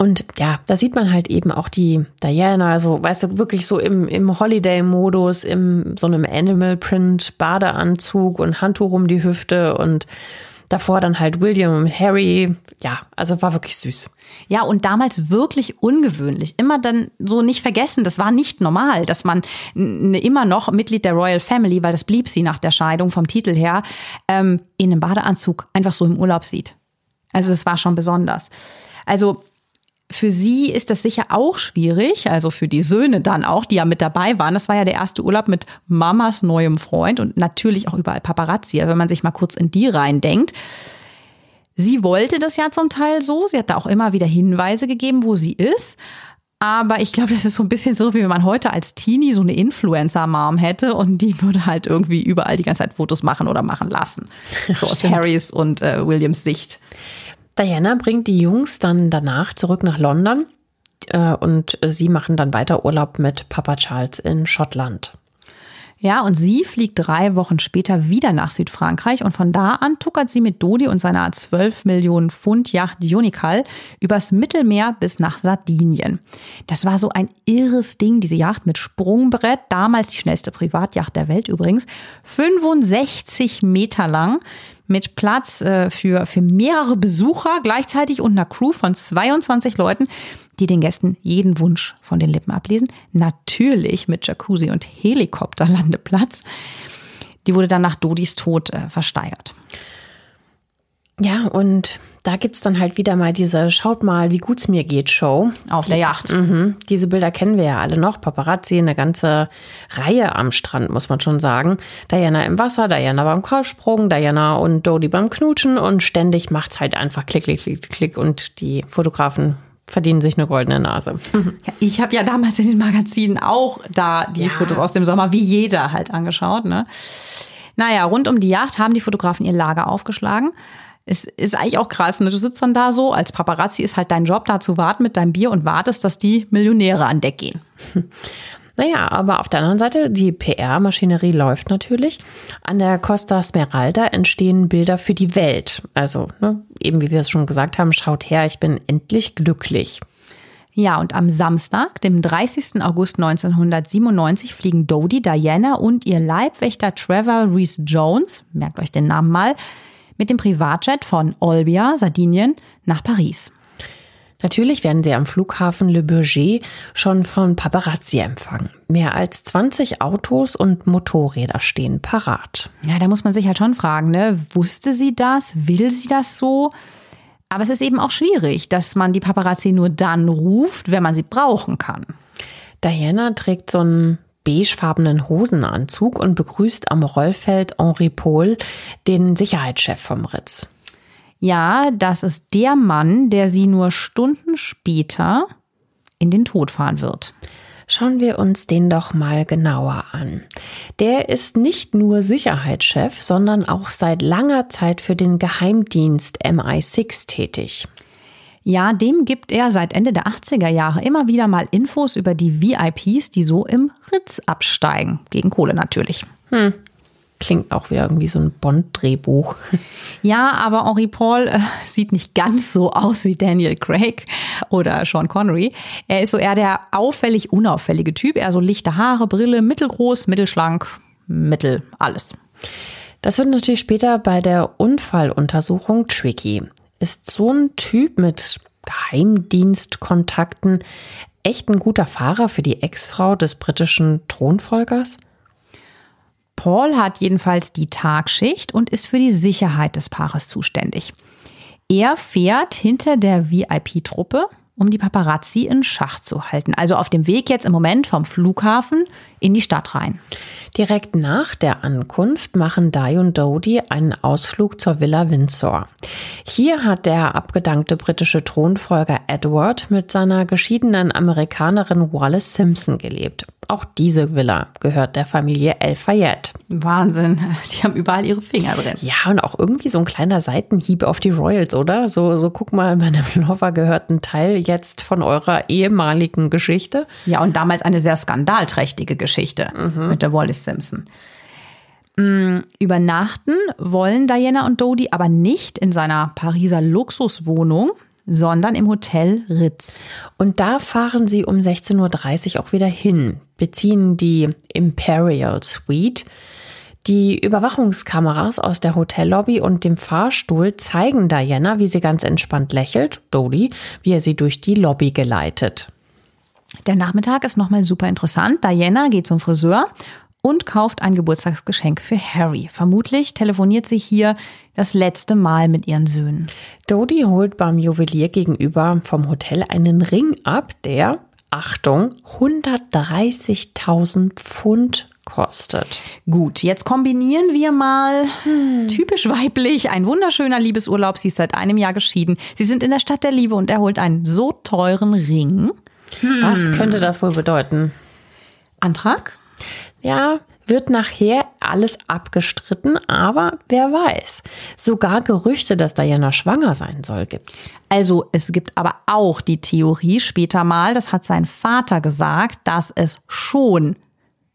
Speaker 1: Und ja, da sieht man halt eben auch die Diana, also weißt du, wirklich so im, im Holiday-Modus, im so einem Animal-Print-Badeanzug und Handtuch um die Hüfte und davor dann halt William und Harry. Ja, also war wirklich süß.
Speaker 2: Ja, und damals wirklich ungewöhnlich. Immer dann so nicht vergessen, das war nicht normal, dass man immer noch Mitglied der Royal Family, weil das blieb sie nach der Scheidung vom Titel her, ähm, in einem Badeanzug einfach so im Urlaub sieht. Also das war schon besonders. Also für sie ist das sicher auch schwierig, also für die Söhne dann auch, die ja mit dabei waren. Das war ja der erste Urlaub mit Mamas neuem Freund und natürlich auch überall Paparazzi, also wenn man sich mal kurz in die reindenkt. Sie wollte das ja zum Teil so, sie hat da auch immer wieder Hinweise gegeben, wo sie ist. Aber ich glaube, das ist so ein bisschen so, wie wenn man heute als Teenie so eine Influencer-Mom hätte und die würde halt irgendwie überall die ganze Zeit Fotos machen oder machen lassen. So aus Harrys und äh, Williams Sicht.
Speaker 1: Diana bringt die Jungs dann danach zurück nach London äh, und sie machen dann weiter Urlaub mit Papa Charles in Schottland.
Speaker 2: Ja, und sie fliegt drei Wochen später wieder nach Südfrankreich und von da an tuckert sie mit Dodi und seiner 12 Millionen Pfund Yacht Unical übers Mittelmeer bis nach Sardinien. Das war so ein irres Ding, diese Yacht mit Sprungbrett, damals die schnellste Privatjacht der Welt übrigens, 65 Meter lang mit Platz äh, für, für mehrere Besucher gleichzeitig und einer Crew von 22 Leuten, die den Gästen jeden Wunsch von den Lippen ablesen. Natürlich mit Jacuzzi und Helikopterlandeplatz. Die wurde dann nach Dodis Tod äh, versteigert.
Speaker 1: Ja, und da gibt's dann halt wieder mal diese Schaut mal, wie gut's mir geht Show.
Speaker 2: Auf der Yacht.
Speaker 1: Mhm, diese Bilder kennen wir ja alle noch. Paparazzi, eine ganze Reihe am Strand, muss man schon sagen. Diana im Wasser, Diana beim Kopfsprung, Diana und Dodie beim Knutschen und ständig macht's halt einfach klick, klick, klick, klick und die Fotografen verdienen sich eine goldene Nase.
Speaker 2: Ja, ich habe ja damals in den Magazinen auch da die ja. Fotos aus dem Sommer, wie jeder halt angeschaut. Ne? Naja, rund um die Yacht haben die Fotografen ihr Lager aufgeschlagen es ist eigentlich auch krass, ne? Du sitzt dann da so, als Paparazzi ist halt dein Job, da zu warten mit deinem Bier und wartest, dass die Millionäre an Deck gehen.
Speaker 1: Naja, aber auf der anderen Seite, die PR-Maschinerie läuft natürlich. An der Costa Smeralda entstehen Bilder für die Welt. Also, ne, eben wie wir es schon gesagt haben, schaut her, ich bin endlich glücklich.
Speaker 2: Ja, und am Samstag, dem 30. August 1997, fliegen Dodie, Diana und ihr Leibwächter Trevor Reese Jones, merkt euch den Namen mal, mit dem Privatjet von Olbia, Sardinien, nach Paris.
Speaker 1: Natürlich werden sie am Flughafen Le Bourget schon von Paparazzi empfangen. Mehr als 20 Autos und Motorräder stehen parat.
Speaker 2: Ja, da muss man sich halt schon fragen, ne? Wusste sie das? Will sie das so? Aber es ist eben auch schwierig, dass man die Paparazzi nur dann ruft, wenn man sie brauchen kann.
Speaker 1: Diana trägt so ein beigefarbenen Hosenanzug und begrüßt am Rollfeld Henri Paul, den Sicherheitschef vom Ritz.
Speaker 2: Ja, das ist der Mann, der sie nur Stunden später in den Tod fahren wird.
Speaker 1: Schauen wir uns den doch mal genauer an. Der ist nicht nur Sicherheitschef, sondern auch seit langer Zeit für den Geheimdienst MI6 tätig.
Speaker 2: Ja, dem gibt er seit Ende der 80er Jahre immer wieder mal Infos über die VIPs, die so im Ritz absteigen. Gegen Kohle natürlich.
Speaker 1: Hm. Klingt auch wieder irgendwie so ein Bond-Drehbuch.
Speaker 2: Ja, aber Henri Paul äh, sieht nicht ganz so aus wie Daniel Craig oder Sean Connery. Er ist so eher der auffällig unauffällige Typ. Er so lichte Haare, Brille, mittelgroß, mittelschlank, mittel, alles.
Speaker 1: Das wird natürlich später bei der Unfalluntersuchung tricky. Ist so ein Typ mit Geheimdienstkontakten echt ein guter Fahrer für die Ex-Frau des britischen Thronfolgers?
Speaker 2: Paul hat jedenfalls die Tagschicht und ist für die Sicherheit des Paares zuständig. Er fährt hinter der VIP-Truppe, um die Paparazzi in Schach zu halten. Also auf dem Weg jetzt im Moment vom Flughafen in die Stadt rein.
Speaker 1: Direkt nach der Ankunft machen Di und Dodie einen Ausflug zur Villa Windsor. Hier hat der abgedankte britische Thronfolger Edward mit seiner geschiedenen Amerikanerin Wallace Simpson gelebt. Auch diese Villa gehört der Familie El Fayette.
Speaker 2: Wahnsinn, die haben überall ihre Finger drin.
Speaker 1: Ja, und auch irgendwie so ein kleiner Seitenhieb auf die Royals, oder? So, so guck mal, meinem Lover gehört ein Teil jetzt von eurer ehemaligen Geschichte.
Speaker 2: Ja, und damals eine sehr skandalträchtige Geschichte mhm. mit der Wallace Simpson. Mm, übernachten wollen Diana und Dodie aber nicht in seiner Pariser Luxuswohnung, sondern im Hotel Ritz.
Speaker 1: Und da fahren sie um 16.30 Uhr auch wieder hin, beziehen die Imperial Suite. Die Überwachungskameras aus der Hotellobby und dem Fahrstuhl zeigen Diana, wie sie ganz entspannt lächelt, Dodie, wie er sie durch die Lobby geleitet.
Speaker 2: Der Nachmittag ist nochmal super interessant. Diana geht zum Friseur und kauft ein Geburtstagsgeschenk für Harry. Vermutlich telefoniert sie hier das letzte Mal mit ihren Söhnen.
Speaker 1: Dodie holt beim Juwelier gegenüber vom Hotel einen Ring ab, der, Achtung, 130.000 Pfund kostet.
Speaker 2: Gut, jetzt kombinieren wir mal hm. typisch weiblich. Ein wunderschöner Liebesurlaub. Sie ist seit einem Jahr geschieden. Sie sind in der Stadt der Liebe und er holt einen so teuren Ring.
Speaker 1: Hm. Was könnte das wohl bedeuten?
Speaker 2: Antrag?
Speaker 1: Ja, wird nachher alles abgestritten, aber wer weiß. Sogar Gerüchte, dass Diana schwanger sein soll, gibt's.
Speaker 2: Also es gibt aber auch die Theorie später mal, das hat sein Vater gesagt, dass es schon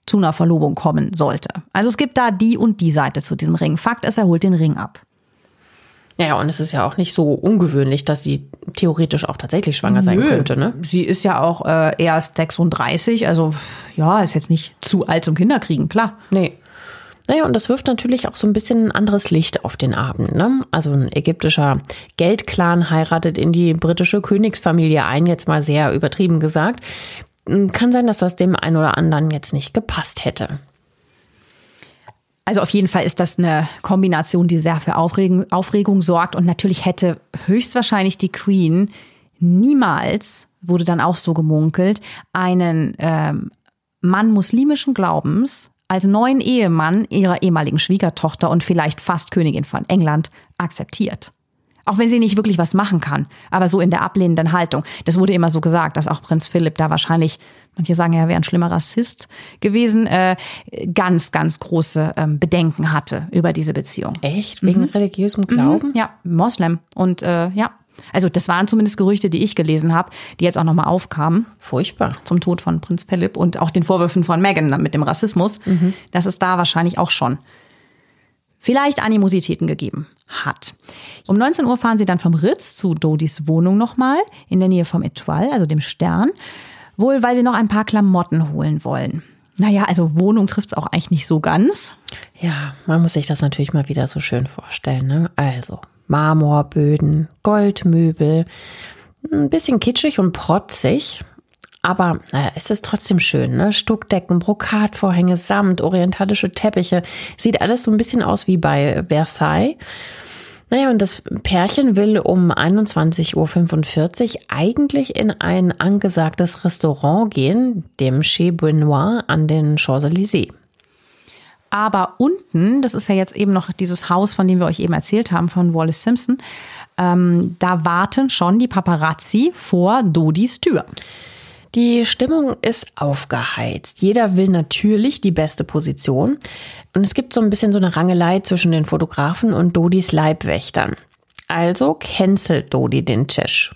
Speaker 2: zu einer Verlobung kommen sollte. Also es gibt da die und die Seite zu diesem Ring. Fakt ist, er holt den Ring ab.
Speaker 1: Ja, und es ist ja auch nicht so ungewöhnlich, dass sie theoretisch auch tatsächlich schwanger sein Nö. könnte. Ne?
Speaker 2: Sie ist ja auch äh, erst 36, also ja, ist jetzt nicht zu alt zum Kinderkriegen, klar.
Speaker 1: Nee. Naja, und das wirft natürlich auch so ein bisschen ein anderes Licht auf den Abend. Ne? Also ein ägyptischer Geldclan heiratet in die britische Königsfamilie ein, jetzt mal sehr übertrieben gesagt. Kann sein, dass das dem einen oder anderen jetzt nicht gepasst hätte.
Speaker 2: Also auf jeden Fall ist das eine Kombination, die sehr für Aufregung, Aufregung sorgt. Und natürlich hätte höchstwahrscheinlich die Queen niemals, wurde dann auch so gemunkelt, einen ähm, Mann muslimischen Glaubens als neuen Ehemann ihrer ehemaligen Schwiegertochter und vielleicht fast Königin von England akzeptiert. Auch wenn sie nicht wirklich was machen kann, aber so in der ablehnenden Haltung. Das wurde immer so gesagt, dass auch Prinz Philipp da wahrscheinlich, manche sagen, er wäre ein schlimmer Rassist gewesen, äh, ganz, ganz große ähm, Bedenken hatte über diese Beziehung.
Speaker 1: Echt? Wegen mhm. religiösem Glauben?
Speaker 2: Mhm, ja, Moslem. Und äh, ja, also das waren zumindest Gerüchte, die ich gelesen habe, die jetzt auch nochmal aufkamen.
Speaker 1: Furchtbar.
Speaker 2: Zum Tod von Prinz Philipp und auch den Vorwürfen von Meghan mit dem Rassismus. Mhm. Das ist da wahrscheinlich auch schon vielleicht Animositäten gegeben hat. Um 19 Uhr fahren sie dann vom Ritz zu Dodis Wohnung nochmal in der Nähe vom Etoile, also dem Stern. Wohl, weil sie noch ein paar Klamotten holen wollen. Naja, also Wohnung trifft es auch eigentlich nicht so ganz.
Speaker 1: Ja, man muss sich das natürlich mal wieder so schön vorstellen. Ne? Also Marmorböden, Goldmöbel, ein bisschen kitschig und protzig, aber naja, es ist trotzdem schön, ne? Stuckdecken, Brokatvorhänge, Samt, orientalische Teppiche. Sieht alles so ein bisschen aus wie bei Versailles. Naja, und das Pärchen will um 21.45 Uhr eigentlich in ein angesagtes Restaurant gehen, dem Chez Benoit an den Champs-Élysées.
Speaker 2: Aber unten, das ist ja jetzt eben noch dieses Haus, von dem wir euch eben erzählt haben, von Wallace Simpson, ähm, da warten schon die Paparazzi vor Dodis Tür.
Speaker 1: Die Stimmung ist aufgeheizt. Jeder will natürlich die beste Position. Und es gibt so ein bisschen so eine Rangelei zwischen den Fotografen und Dodis Leibwächtern. Also cancelt Dodi den Tisch.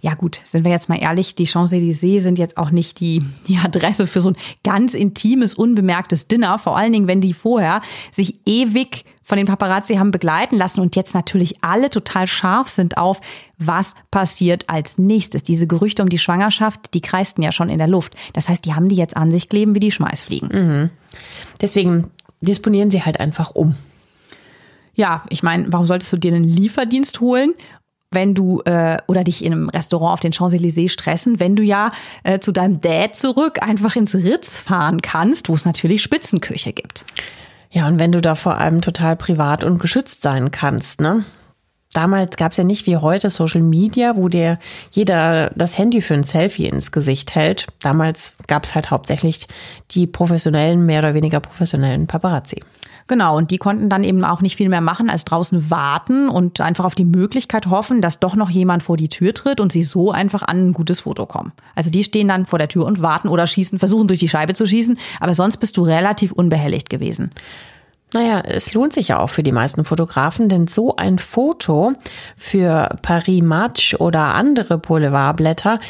Speaker 2: Ja gut, sind wir jetzt mal ehrlich, die Champs-Élysées sind jetzt auch nicht die, die Adresse für so ein ganz intimes, unbemerktes Dinner. Vor allen Dingen, wenn die vorher sich ewig von den Paparazzi haben begleiten lassen und jetzt natürlich alle total scharf sind auf, was passiert als nächstes. Diese Gerüchte um die Schwangerschaft, die kreisten ja schon in der Luft. Das heißt, die haben die jetzt an sich kleben wie die Schmeißfliegen.
Speaker 1: Mhm. Deswegen disponieren sie halt einfach um.
Speaker 2: Ja, ich meine, warum solltest du dir einen Lieferdienst holen wenn du äh, oder dich in einem Restaurant auf den Champs-Élysées stressen, wenn du ja äh, zu deinem Dad zurück einfach ins Ritz fahren kannst, wo es natürlich Spitzenküche gibt.
Speaker 1: Ja, und wenn du da vor allem total privat und geschützt sein kannst, ne? Damals gab es ja nicht wie heute Social Media, wo dir jeder das Handy für ein Selfie ins Gesicht hält. Damals gab es halt hauptsächlich die professionellen, mehr oder weniger professionellen Paparazzi.
Speaker 2: Genau, und die konnten dann eben auch nicht viel mehr machen, als draußen warten und einfach auf die Möglichkeit hoffen, dass doch noch jemand vor die Tür tritt und sie so einfach an ein gutes Foto kommen. Also die stehen dann vor der Tür und warten oder schießen, versuchen durch die Scheibe zu schießen, aber sonst bist du relativ unbehelligt gewesen.
Speaker 1: Naja, es lohnt sich ja auch für die meisten Fotografen, denn so ein Foto für Paris Match oder andere Boulevardblätter,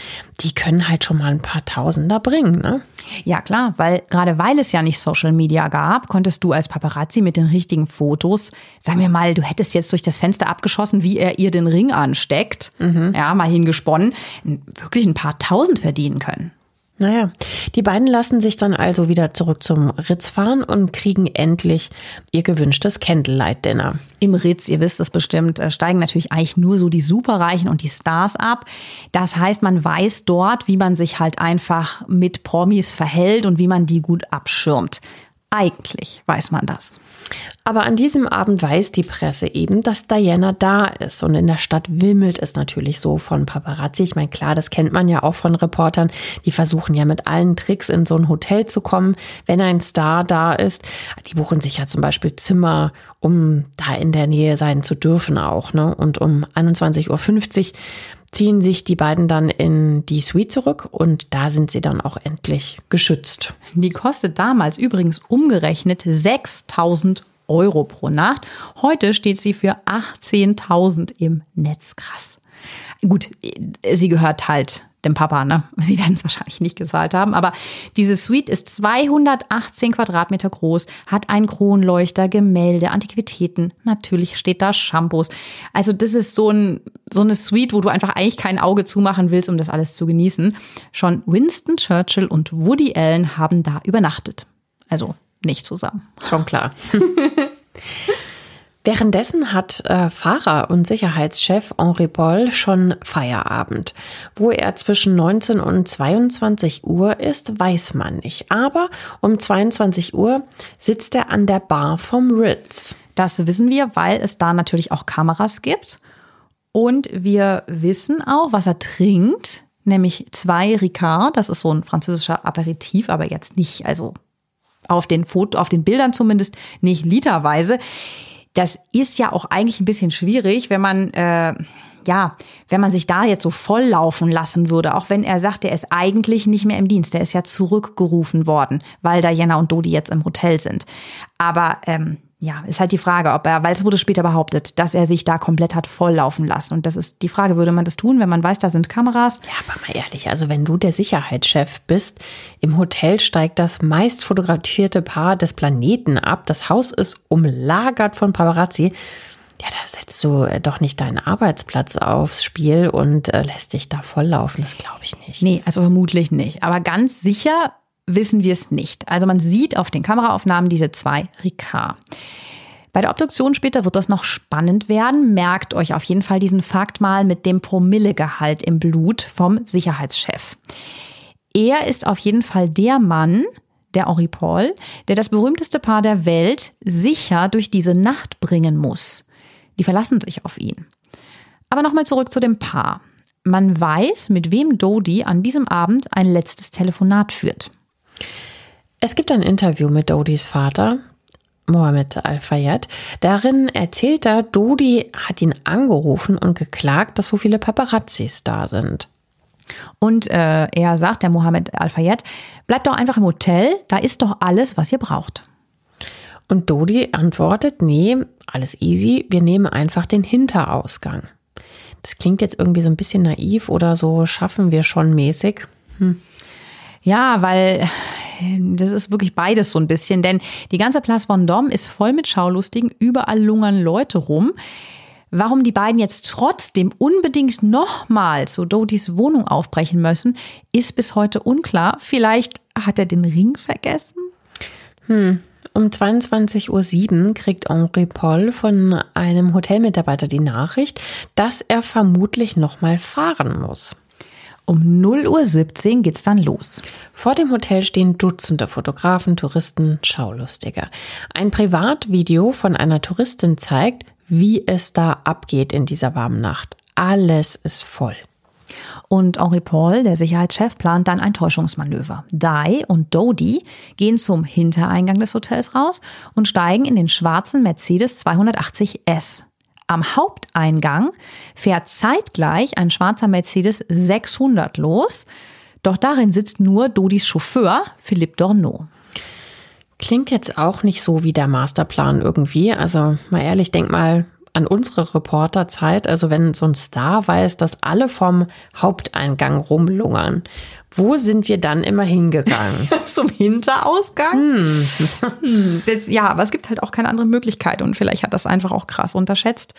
Speaker 1: die können halt schon mal ein paar Tausender bringen, ne?
Speaker 2: Ja, klar, weil gerade weil es ja nicht Social Media gab, konntest du als Paparazzi mit den richtigen Fotos, sagen wir mal, du hättest jetzt durch das Fenster abgeschossen, wie er ihr den Ring ansteckt, mhm. ja, mal hingesponnen, wirklich ein paar Tausend verdienen können.
Speaker 1: Naja, die beiden lassen sich dann also wieder zurück zum Ritz fahren und kriegen endlich ihr gewünschtes Candlelight-Dinner.
Speaker 2: Im Ritz, ihr wisst es bestimmt, äh, steigen natürlich eigentlich nur so die Superreichen und die Stars ab. Das heißt, man weiß dort, wie man sich halt einfach mit Promis verhält und wie man die gut abschirmt. Eigentlich weiß man das.
Speaker 1: Aber an diesem Abend weiß die Presse eben, dass Diana da ist. Und in der Stadt wimmelt es natürlich so von Paparazzi. Ich meine, klar, das kennt man ja auch von Reportern. Die versuchen ja mit allen Tricks in so ein Hotel zu kommen, wenn ein Star da ist. Die buchen sich ja zum Beispiel Zimmer, um da in der Nähe sein zu dürfen auch. Ne? Und um 21.50 Uhr ziehen sich die beiden dann in die Suite zurück und da sind sie dann auch endlich geschützt.
Speaker 2: Die kostet damals übrigens umgerechnet 6000 Euro pro Nacht. Heute steht sie für 18.000 im Netz. Krass. Gut, sie gehört halt dem Papa, ne? Sie werden es wahrscheinlich nicht gezahlt haben, aber diese Suite ist 218 Quadratmeter groß, hat einen Kronleuchter, Gemälde, Antiquitäten, natürlich steht da Shampoos. Also das ist so, ein, so eine Suite, wo du einfach eigentlich kein Auge zumachen willst, um das alles zu genießen. Schon Winston Churchill und Woody Allen haben da übernachtet. Also nicht zusammen.
Speaker 1: Schon klar. Währenddessen hat äh, Fahrer und Sicherheitschef Henri Paul schon Feierabend. Wo er zwischen 19 und 22 Uhr ist, weiß man nicht. Aber um 22 Uhr sitzt er an der Bar vom Ritz.
Speaker 2: Das wissen wir, weil es da natürlich auch Kameras gibt. Und wir wissen auch, was er trinkt, nämlich zwei Ricard. Das ist so ein französischer Aperitif, aber jetzt nicht, also auf den Foto, auf den Bildern zumindest nicht literweise. Das ist ja auch eigentlich ein bisschen schwierig, wenn man äh, ja, wenn man sich da jetzt so volllaufen lassen würde, auch wenn er sagt, er ist eigentlich nicht mehr im Dienst, der ist ja zurückgerufen worden, weil Diana und Dodi jetzt im Hotel sind. Aber ähm, ja, ist halt die Frage, ob er, weil es wurde später behauptet, dass er sich da komplett hat volllaufen lassen. Und das ist die Frage, würde man das tun, wenn man weiß, da sind Kameras?
Speaker 1: Ja, aber mal ehrlich, also wenn du der Sicherheitschef bist, im Hotel steigt das meist fotografierte Paar des Planeten ab. Das Haus ist umlagert von Paparazzi. Ja, da setzt du äh, doch nicht deinen Arbeitsplatz aufs Spiel und äh, lässt dich da volllaufen. Das glaube ich nicht.
Speaker 2: Nee, also vermutlich nicht. Aber ganz sicher wissen wir es nicht. Also man sieht auf den Kameraaufnahmen diese zwei Ricard. Bei der Obduktion später wird das noch spannend werden. Merkt euch auf jeden Fall diesen Fakt mal mit dem Promillegehalt im Blut vom Sicherheitschef. Er ist auf jeden Fall der Mann, der Henri Paul, der das berühmteste Paar der Welt sicher durch diese Nacht bringen muss. Die verlassen sich auf ihn. Aber nochmal zurück zu dem Paar. Man weiß, mit wem Dodi an diesem Abend ein letztes Telefonat führt.
Speaker 1: Es gibt ein Interview mit Dodis Vater, Mohammed Al-Fayed. Darin erzählt er, Dodi hat ihn angerufen und geklagt, dass so viele Paparazzis da sind.
Speaker 2: Und äh, er sagt, der Mohammed Al-Fayed, bleibt doch einfach im Hotel, da ist doch alles, was ihr braucht.
Speaker 1: Und Dodi antwortet, nee, alles easy, wir nehmen einfach den Hinterausgang. Das klingt jetzt irgendwie so ein bisschen naiv oder so schaffen wir schon mäßig. Hm.
Speaker 2: Ja, weil das ist wirklich beides so ein bisschen, denn die ganze Place Vendôme ist voll mit Schaulustigen, überall lungern Leute rum. Warum die beiden jetzt trotzdem unbedingt nochmal zu Dodis Wohnung aufbrechen müssen, ist bis heute unklar. Vielleicht hat er den Ring vergessen?
Speaker 1: Hm. Um 22.07 Uhr kriegt Henri Paul von einem Hotelmitarbeiter die Nachricht, dass er vermutlich nochmal fahren muss.
Speaker 2: Um 0.17 Uhr geht's dann los.
Speaker 1: Vor dem Hotel stehen Dutzende Fotografen, Touristen, Schaulustiger. Ein Privatvideo von einer Touristin zeigt, wie es da abgeht in dieser warmen Nacht. Alles ist voll.
Speaker 2: Und Henri Paul, der Sicherheitschef, plant dann ein Täuschungsmanöver. Dai und Dodi gehen zum Hintereingang des Hotels raus und steigen in den schwarzen Mercedes 280 S. Am Haupteingang fährt zeitgleich ein schwarzer Mercedes 600 los. Doch darin sitzt nur Dodis Chauffeur, Philippe Dorneau.
Speaker 1: Klingt jetzt auch nicht so wie der Masterplan irgendwie. Also mal ehrlich, denk mal an unsere Reporterzeit. Also wenn so ein Star weiß, dass alle vom Haupteingang rumlungern, wo sind wir dann immer hingegangen?
Speaker 2: Zum Hinterausgang? Hm. Hm, jetzt, ja, aber es gibt halt auch keine andere Möglichkeit und vielleicht hat das einfach auch krass unterschätzt.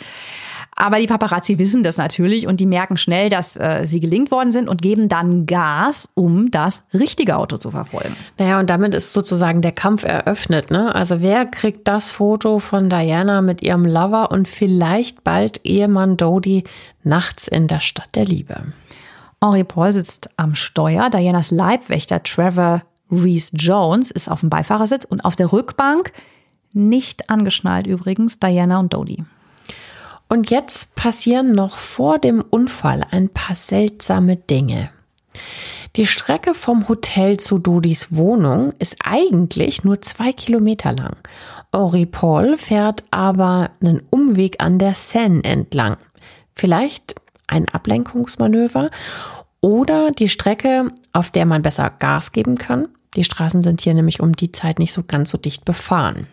Speaker 2: Aber die Paparazzi wissen das natürlich und die merken schnell, dass äh, sie gelingt worden sind und geben dann Gas, um das richtige Auto zu verfolgen.
Speaker 1: Naja, und damit ist sozusagen der Kampf eröffnet. Ne? Also wer kriegt das Foto von Diana mit ihrem Lover und vielleicht bald Ehemann Dodie nachts in der Stadt der Liebe?
Speaker 2: Henri Paul sitzt am Steuer. Dianas Leibwächter Trevor Reese Jones ist auf dem Beifahrersitz und auf der Rückbank, nicht angeschnallt übrigens, Diana und Dodie.
Speaker 1: Und jetzt passieren noch vor dem Unfall ein paar seltsame Dinge. Die Strecke vom Hotel zu Dodis Wohnung ist eigentlich nur zwei Kilometer lang. Henri Paul fährt aber einen Umweg an der Seine entlang. Vielleicht ein Ablenkungsmanöver oder die Strecke, auf der man besser Gas geben kann. Die Straßen sind hier nämlich um die Zeit nicht so ganz so dicht befahren.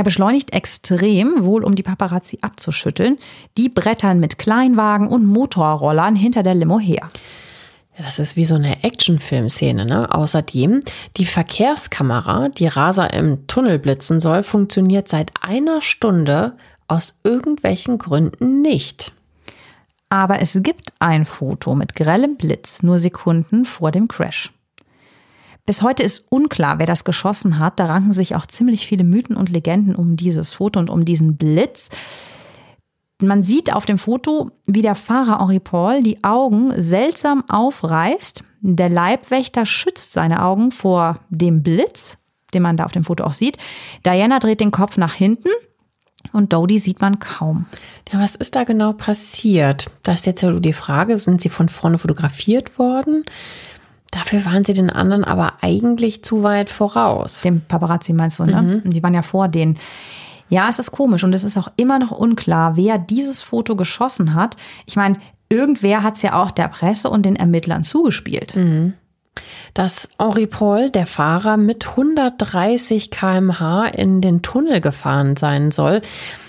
Speaker 2: Er beschleunigt extrem, wohl um die Paparazzi abzuschütteln. Die brettern mit Kleinwagen und Motorrollern hinter der Limo her.
Speaker 1: Das ist wie so eine Actionfilmszene. Ne? Außerdem, die Verkehrskamera, die Raser im Tunnel blitzen soll, funktioniert seit einer Stunde aus irgendwelchen Gründen nicht.
Speaker 2: Aber es gibt ein Foto mit grellem Blitz nur Sekunden vor dem Crash. Bis heute ist unklar, wer das geschossen hat. Da ranken sich auch ziemlich viele Mythen und Legenden um dieses Foto und um diesen Blitz. Man sieht auf dem Foto, wie der Fahrer Henri Paul die Augen seltsam aufreißt. Der Leibwächter schützt seine Augen vor dem Blitz, den man da auf dem Foto auch sieht. Diana dreht den Kopf nach hinten und Dodie sieht man kaum.
Speaker 1: Ja, was ist da genau passiert? Da ist jetzt ja die Frage, sind sie von vorne fotografiert worden? Dafür waren sie den anderen aber eigentlich zu weit voraus.
Speaker 2: Dem Paparazzi meinst du, ne? Mhm. Die waren ja vor denen. Ja, es ist komisch und es ist auch immer noch unklar, wer dieses Foto geschossen hat. Ich meine, irgendwer hat es ja auch der Presse und den Ermittlern zugespielt.
Speaker 1: Mhm. Dass Henri Paul, der Fahrer, mit 130 km/h in den Tunnel gefahren sein soll,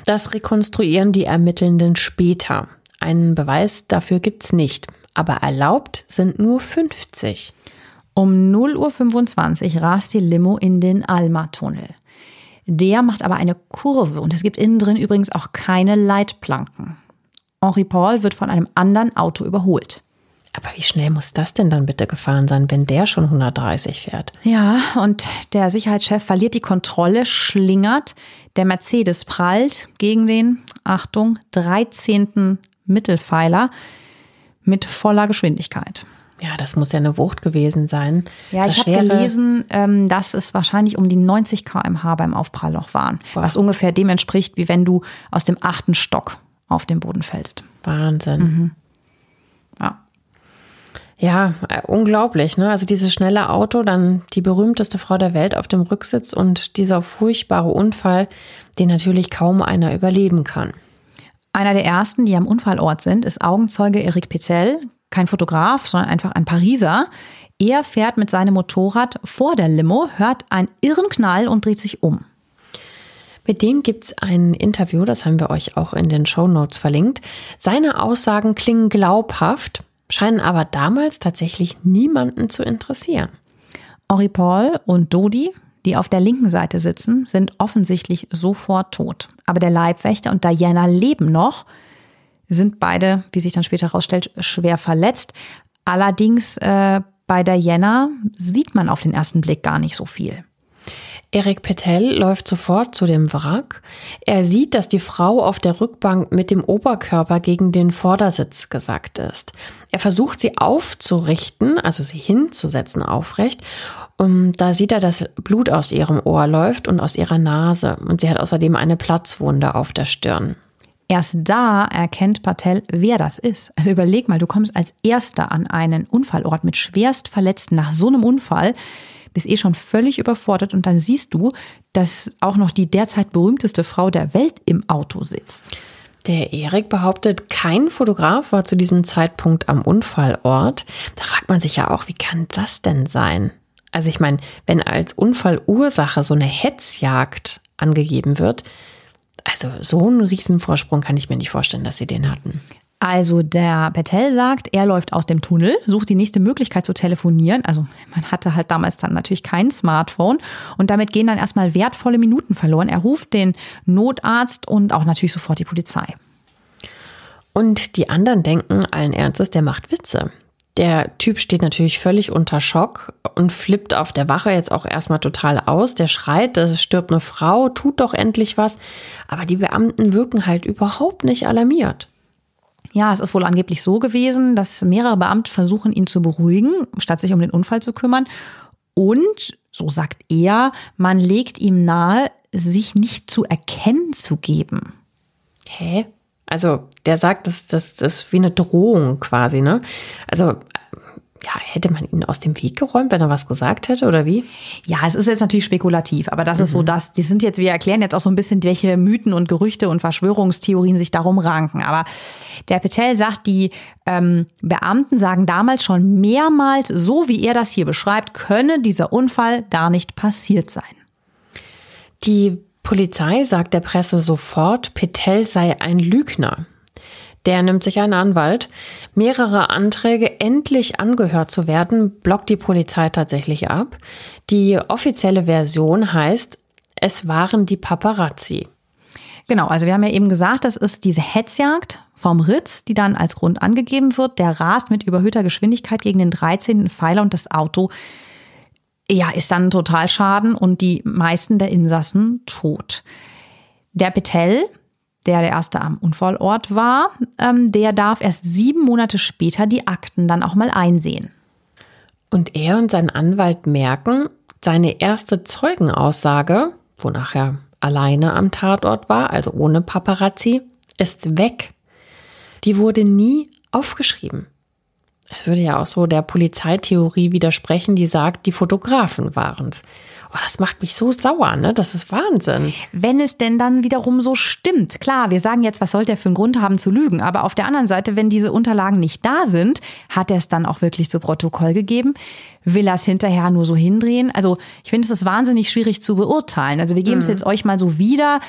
Speaker 1: das rekonstruieren die Ermittelnden später. Einen Beweis dafür gibt's nicht aber erlaubt sind nur 50.
Speaker 2: Um 0.25 Uhr rast die Limo in den Alma-Tunnel. Der macht aber eine Kurve und es gibt innen drin übrigens auch keine Leitplanken. Henri Paul wird von einem anderen Auto überholt.
Speaker 1: Aber wie schnell muss das denn dann bitte gefahren sein, wenn der schon 130 fährt?
Speaker 2: Ja, und der Sicherheitschef verliert die Kontrolle, schlingert. Der Mercedes prallt gegen den, Achtung, 13. Mittelpfeiler mit voller Geschwindigkeit.
Speaker 1: Ja, das muss ja eine Wucht gewesen sein.
Speaker 2: Ja, das ich habe gelesen, ähm, dass es wahrscheinlich um die 90 km/h beim Aufprall noch waren. Wow. Was ungefähr dem entspricht, wie wenn du aus dem achten Stock auf den Boden fällst.
Speaker 1: Wahnsinn.
Speaker 2: Mhm. Ja.
Speaker 1: Ja, äh, unglaublich, ne? Also dieses schnelle Auto, dann die berühmteste Frau der Welt auf dem Rücksitz und dieser furchtbare Unfall, den natürlich kaum einer überleben kann.
Speaker 2: Einer der ersten, die am Unfallort sind, ist Augenzeuge Eric Pizel, kein Fotograf, sondern einfach ein Pariser. Er fährt mit seinem Motorrad vor der Limo, hört einen irren Knall und dreht sich um.
Speaker 1: Mit dem gibt es ein Interview, das haben wir euch auch in den Show Notes verlinkt. Seine Aussagen klingen glaubhaft, scheinen aber damals tatsächlich niemanden zu interessieren.
Speaker 2: Henri Paul und Dodi, die auf der linken Seite sitzen, sind offensichtlich sofort tot. Aber der Leibwächter und Diana leben noch, sind beide, wie sich dann später herausstellt, schwer verletzt. Allerdings äh, bei Diana sieht man auf den ersten Blick gar nicht so viel.
Speaker 1: Eric Petel läuft sofort zu dem Wrack. Er sieht, dass die Frau auf der Rückbank mit dem Oberkörper gegen den Vordersitz gesackt ist. Er versucht sie aufzurichten, also sie hinzusetzen aufrecht um, da sieht er, dass Blut aus ihrem Ohr läuft und aus ihrer Nase. Und sie hat außerdem eine Platzwunde auf der Stirn.
Speaker 2: Erst da erkennt Patel, wer das ist. Also überleg mal, du kommst als Erster an einen Unfallort mit schwerst Verletzten nach so einem Unfall, bist eh schon völlig überfordert und dann siehst du, dass auch noch die derzeit berühmteste Frau der Welt im Auto sitzt.
Speaker 1: Der Erik behauptet, kein Fotograf war zu diesem Zeitpunkt am Unfallort. Da fragt man sich ja auch, wie kann das denn sein? Also ich meine, wenn als Unfallursache so eine Hetzjagd angegeben wird, also so einen Riesenvorsprung kann ich mir nicht vorstellen, dass sie den hatten.
Speaker 2: Also der Patel sagt, er läuft aus dem Tunnel, sucht die nächste Möglichkeit zu telefonieren. Also man hatte halt damals dann natürlich kein Smartphone und damit gehen dann erstmal wertvolle Minuten verloren. Er ruft den Notarzt und auch natürlich sofort die Polizei.
Speaker 1: Und die anderen denken allen Ernstes, der macht Witze. Der Typ steht natürlich völlig unter Schock und flippt auf der Wache jetzt auch erstmal total aus. Der schreit, es stirbt eine Frau, tut doch endlich was. Aber die Beamten wirken halt überhaupt nicht alarmiert.
Speaker 2: Ja, es ist wohl angeblich so gewesen, dass mehrere Beamte versuchen, ihn zu beruhigen, statt sich um den Unfall zu kümmern. Und, so sagt er, man legt ihm nahe, sich nicht zu erkennen zu geben.
Speaker 1: Hä? Also der sagt, das, das, das ist wie eine Drohung quasi, ne? Also ja, hätte man ihn aus dem Weg geräumt, wenn er was gesagt hätte oder wie?
Speaker 2: Ja, es ist jetzt natürlich spekulativ, aber das mhm. ist so, mhm. dass die sind jetzt, wir erklären jetzt auch so ein bisschen, welche Mythen und Gerüchte und Verschwörungstheorien sich darum ranken. Aber der Petel sagt, die ähm, Beamten sagen damals schon mehrmals, so wie er das hier beschreibt, könne dieser Unfall gar nicht passiert sein.
Speaker 1: Die Polizei sagt der Presse sofort, Petel sei ein Lügner. Der nimmt sich einen Anwalt. Mehrere Anträge, endlich angehört zu werden, blockt die Polizei tatsächlich ab. Die offizielle Version heißt, es waren die Paparazzi.
Speaker 2: Genau, also wir haben ja eben gesagt, das ist diese Hetzjagd vom Ritz, die dann als Grund angegeben wird. Der rast mit überhöhter Geschwindigkeit gegen den 13. Pfeiler und das Auto ja, ist dann total Schaden und die meisten der Insassen tot. Der Petel, der der erste am Unfallort war, ähm, der darf erst sieben Monate später die Akten dann auch mal einsehen.
Speaker 1: Und er und sein Anwalt merken, seine erste Zeugenaussage, wonach er alleine am Tatort war, also ohne Paparazzi, ist weg. Die wurde nie aufgeschrieben. Es würde ja auch so der Polizeitheorie widersprechen, die sagt, die Fotografen waren's. Oh, das macht mich so sauer, ne? Das ist Wahnsinn.
Speaker 2: Wenn es denn dann wiederum so stimmt. Klar, wir sagen jetzt, was sollte er für einen Grund haben zu lügen? Aber auf der anderen Seite, wenn diese Unterlagen nicht da sind, hat er es dann auch wirklich zu Protokoll gegeben? Will er es hinterher nur so hindrehen? Also, ich finde, es ist wahnsinnig schwierig zu beurteilen. Also, wir geben mhm. es jetzt euch mal so wieder,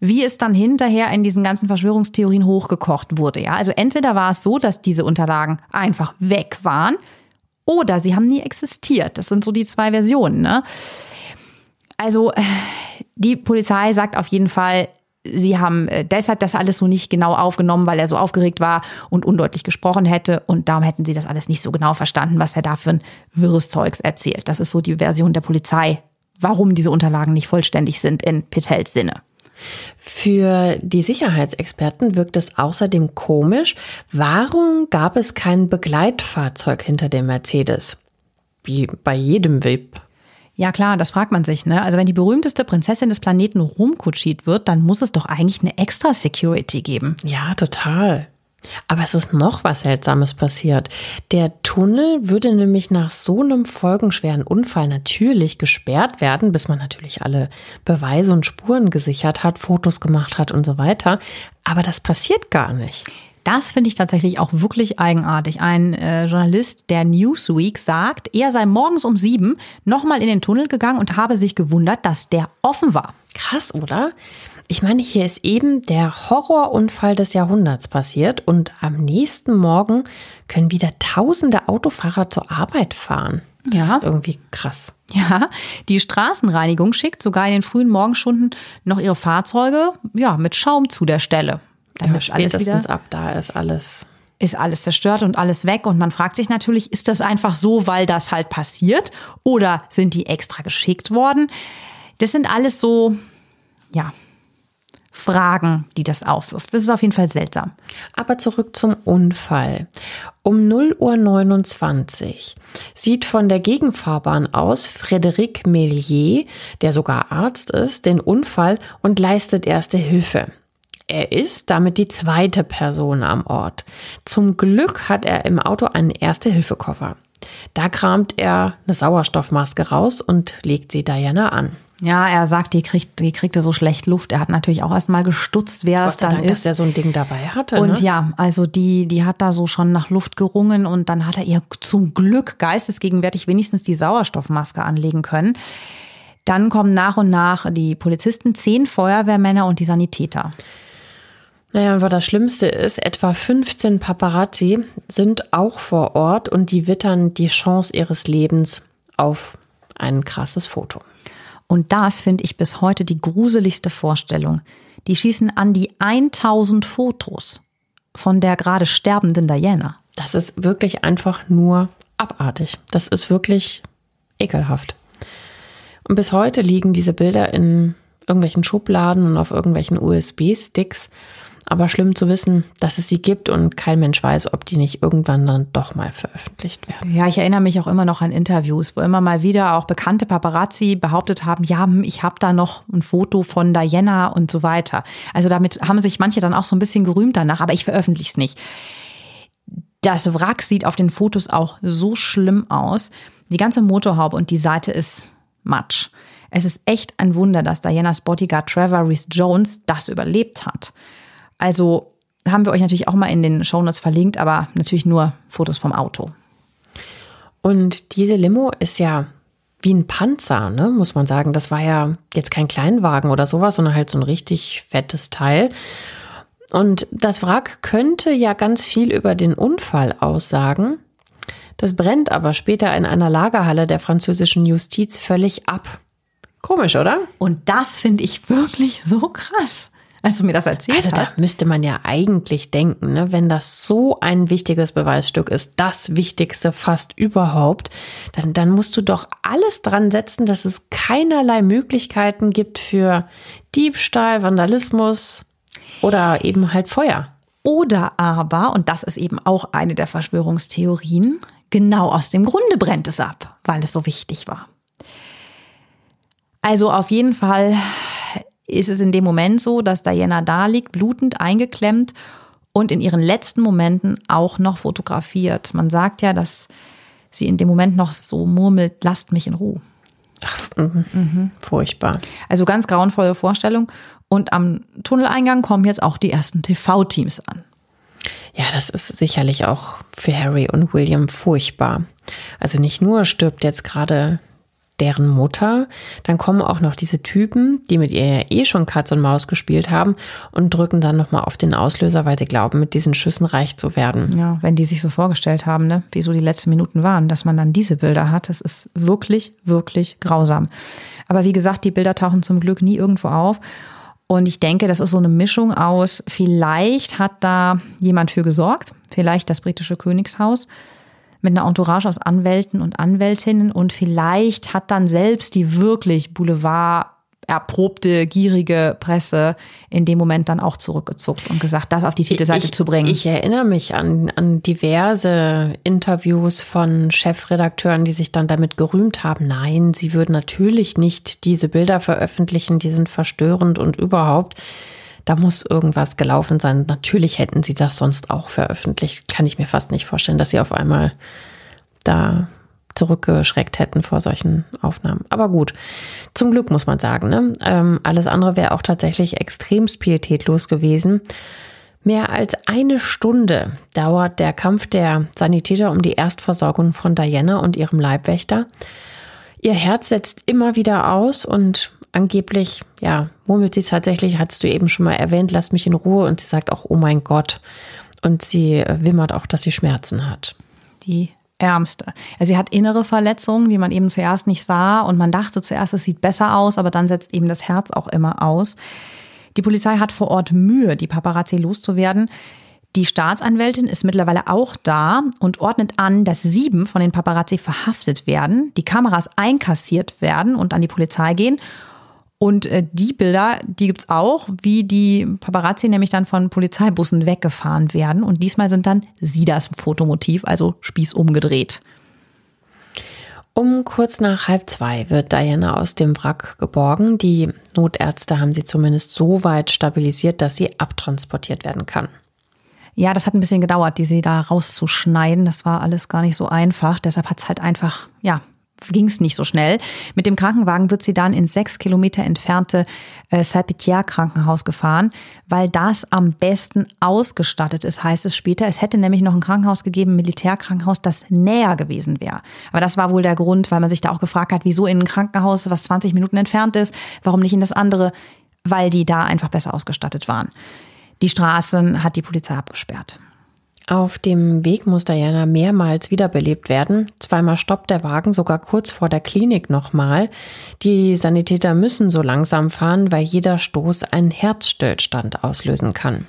Speaker 2: wie es dann hinterher in diesen ganzen Verschwörungstheorien hochgekocht wurde. Ja, also entweder war es so, dass diese Unterlagen einfach weg waren oder sie haben nie existiert. Das sind so die zwei Versionen, ne? Also die Polizei sagt auf jeden Fall, sie haben äh, deshalb das alles so nicht genau aufgenommen, weil er so aufgeregt war und undeutlich gesprochen hätte. Und darum hätten sie das alles nicht so genau verstanden, was er da für ein wirres Zeugs erzählt. Das ist so die Version der Polizei, warum diese Unterlagen nicht vollständig sind in Petels Sinne.
Speaker 1: Für die Sicherheitsexperten wirkt es außerdem komisch, warum gab es kein Begleitfahrzeug hinter dem Mercedes? Wie bei jedem VIP.
Speaker 2: Ja klar, das fragt man sich. Ne? Also wenn die berühmteste Prinzessin des Planeten rumkutschiert wird, dann muss es doch eigentlich eine extra Security geben.
Speaker 1: Ja, total. Aber es ist noch was Seltsames passiert. Der Tunnel würde nämlich nach so einem folgenschweren Unfall natürlich gesperrt werden, bis man natürlich alle Beweise und Spuren gesichert hat, Fotos gemacht hat und so weiter. Aber das passiert gar nicht.
Speaker 2: Das finde ich tatsächlich auch wirklich eigenartig. Ein äh, Journalist der Newsweek sagt, er sei morgens um sieben nochmal in den Tunnel gegangen und habe sich gewundert, dass der offen war.
Speaker 1: Krass, oder? Ich meine, hier ist eben der Horrorunfall des Jahrhunderts passiert und am nächsten Morgen können wieder tausende Autofahrer zur Arbeit fahren. Das ja. ist irgendwie krass.
Speaker 2: Ja, die Straßenreinigung schickt sogar in den frühen Morgenstunden noch ihre Fahrzeuge ja, mit Schaum zu der Stelle.
Speaker 1: Damit ja, spätestens ab da ist alles
Speaker 2: ist alles zerstört und alles weg. Und man fragt sich natürlich, ist das einfach so, weil das halt passiert? Oder sind die extra geschickt worden? Das sind alles so, ja, Fragen, die das aufwirft. Das ist auf jeden Fall seltsam.
Speaker 1: Aber zurück zum Unfall. Um 0 Uhr 29 sieht von der Gegenfahrbahn aus Frédéric Mellier, der sogar Arzt ist, den Unfall und leistet erste Hilfe. Er ist damit die zweite Person am Ort. Zum Glück hat er im Auto einen Erste-Hilfe-Koffer. Da kramt er eine Sauerstoffmaske raus und legt sie Diana an.
Speaker 2: Ja, er sagt, die, kriegt, die kriegte so schlecht Luft. Er hat natürlich auch erst mal gestutzt, wer es dann
Speaker 1: Dank,
Speaker 2: ist.
Speaker 1: dass er so ein Ding dabei hatte.
Speaker 2: Und
Speaker 1: ne?
Speaker 2: ja, also die, die hat da so schon nach Luft gerungen und dann hat er ihr zum Glück geistesgegenwärtig wenigstens die Sauerstoffmaske anlegen können. Dann kommen nach und nach die Polizisten, zehn Feuerwehrmänner und die Sanitäter.
Speaker 1: Naja, und was das Schlimmste ist, etwa 15 Paparazzi sind auch vor Ort und die wittern die Chance ihres Lebens auf ein krasses Foto.
Speaker 2: Und das finde ich bis heute die gruseligste Vorstellung. Die schießen an die 1000 Fotos von der gerade sterbenden Diana.
Speaker 1: Das ist wirklich einfach nur abartig. Das ist wirklich ekelhaft. Und bis heute liegen diese Bilder in irgendwelchen Schubladen und auf irgendwelchen USB-Sticks. Aber schlimm zu wissen, dass es sie gibt und kein Mensch weiß, ob die nicht irgendwann dann doch mal veröffentlicht werden.
Speaker 2: Ja, ich erinnere mich auch immer noch an Interviews, wo immer mal wieder auch bekannte Paparazzi behauptet haben, ja, hm, ich habe da noch ein Foto von Diana und so weiter. Also damit haben sich manche dann auch so ein bisschen gerühmt danach, aber ich veröffentliche es nicht. Das Wrack sieht auf den Fotos auch so schlimm aus. Die ganze Motorhaube und die Seite ist matsch. Es ist echt ein Wunder, dass Dianas Bodyguard Trevor Reese Jones das überlebt hat. Also haben wir euch natürlich auch mal in den Shownotes verlinkt, aber natürlich nur Fotos vom Auto.
Speaker 1: Und diese Limo ist ja wie ein Panzer, ne, muss man sagen. Das war ja jetzt kein Kleinwagen oder sowas, sondern halt so ein richtig fettes Teil. Und das Wrack könnte ja ganz viel über den Unfall aussagen. Das brennt aber später in einer Lagerhalle der französischen Justiz völlig ab. Komisch, oder?
Speaker 2: Und das finde ich wirklich so krass, als du mir das erzählt
Speaker 1: Also das
Speaker 2: hast.
Speaker 1: müsste man ja eigentlich denken, ne? wenn das so ein wichtiges Beweisstück ist, das wichtigste fast überhaupt, dann, dann musst du doch alles dran setzen, dass es keinerlei Möglichkeiten gibt für Diebstahl, Vandalismus oder eben halt Feuer.
Speaker 2: Oder aber, und das ist eben auch eine der Verschwörungstheorien, genau aus dem Grunde brennt es ab, weil es so wichtig war. Also auf jeden Fall ist es in dem Moment so, dass Diana da liegt, blutend eingeklemmt und in ihren letzten Momenten auch noch fotografiert. Man sagt ja, dass sie in dem Moment noch so murmelt, lasst mich in Ruhe.
Speaker 1: Furchtbar.
Speaker 2: Also ganz grauenvolle Vorstellung. Und am Tunneleingang kommen jetzt auch die ersten TV-Teams an.
Speaker 1: Ja, das ist sicherlich auch für Harry und William furchtbar. Also nicht nur stirbt jetzt gerade deren Mutter, dann kommen auch noch diese Typen, die mit ihr ja eh schon Katz und Maus gespielt haben und drücken dann nochmal auf den Auslöser, weil sie glauben, mit diesen Schüssen reich zu werden.
Speaker 2: Ja, wenn die sich so vorgestellt haben, ne, wie so die letzten Minuten waren, dass man dann diese Bilder hat, das ist wirklich, wirklich grausam. Aber wie gesagt, die Bilder tauchen zum Glück nie irgendwo auf. Und ich denke, das ist so eine Mischung aus, vielleicht hat da jemand für gesorgt, vielleicht das britische Königshaus mit einer Entourage aus Anwälten und Anwältinnen und vielleicht hat dann selbst die wirklich Boulevard erprobte, gierige Presse in dem Moment dann auch zurückgezuckt und gesagt, das auf die Titelseite
Speaker 1: ich,
Speaker 2: zu bringen.
Speaker 1: Ich erinnere mich an, an diverse Interviews von Chefredakteuren, die sich dann damit gerühmt haben, nein, sie würden natürlich nicht diese Bilder veröffentlichen, die sind verstörend und überhaupt. Da muss irgendwas gelaufen sein. Natürlich hätten sie das sonst auch veröffentlicht. Kann ich mir fast nicht vorstellen, dass sie auf einmal da zurückgeschreckt hätten vor solchen Aufnahmen. Aber gut, zum Glück muss man sagen. Ne? Ähm, alles andere wäre auch tatsächlich extremst pietätlos gewesen. Mehr als eine Stunde dauert der Kampf der Sanitäter um die Erstversorgung von Diana und ihrem Leibwächter. Ihr Herz setzt immer wieder aus und angeblich, ja, murmelt sie tatsächlich, hattest du eben schon mal erwähnt, lass mich in Ruhe. Und sie sagt auch, oh mein Gott. Und sie wimmert auch, dass sie Schmerzen hat.
Speaker 2: die ärmste. Sie hat innere Verletzungen, die man eben zuerst nicht sah und man dachte zuerst, es sieht besser aus, aber dann setzt eben das Herz auch immer aus. Die Polizei hat vor Ort Mühe, die Paparazzi loszuwerden. Die Staatsanwältin ist mittlerweile auch da und ordnet an, dass sieben von den Paparazzi verhaftet werden, die Kameras einkassiert werden und an die Polizei gehen. Und äh, die Bilder, die gibt's auch, wie die Paparazzi nämlich dann von Polizeibussen weggefahren werden. Und diesmal sind dann sie das Fotomotiv, also Spieß umgedreht.
Speaker 1: Um kurz nach halb zwei wird Diana aus dem Wrack geborgen. Die Notärzte haben sie zumindest so weit stabilisiert, dass sie abtransportiert werden kann.
Speaker 2: Ja, das hat ein bisschen gedauert, die sie da rauszuschneiden. Das war alles gar nicht so einfach. Deshalb hat's halt einfach, ja, ging es nicht so schnell. Mit dem Krankenwagen wird sie dann ins sechs Kilometer entfernte äh, Salpêtrière Krankenhaus gefahren, weil das am besten ausgestattet ist, heißt es später. Es hätte nämlich noch ein Krankenhaus gegeben, ein Militärkrankenhaus, das näher gewesen wäre. Aber das war wohl der Grund, weil man sich da auch gefragt hat, wieso in ein Krankenhaus, was 20 Minuten entfernt ist, warum nicht in das andere, weil die da einfach besser ausgestattet waren. Die Straßen hat die Polizei abgesperrt.
Speaker 1: Auf dem Weg muss Diana mehrmals wiederbelebt werden. Zweimal stoppt der Wagen sogar kurz vor der Klinik nochmal. Die Sanitäter müssen so langsam fahren, weil jeder Stoß einen Herzstillstand auslösen kann.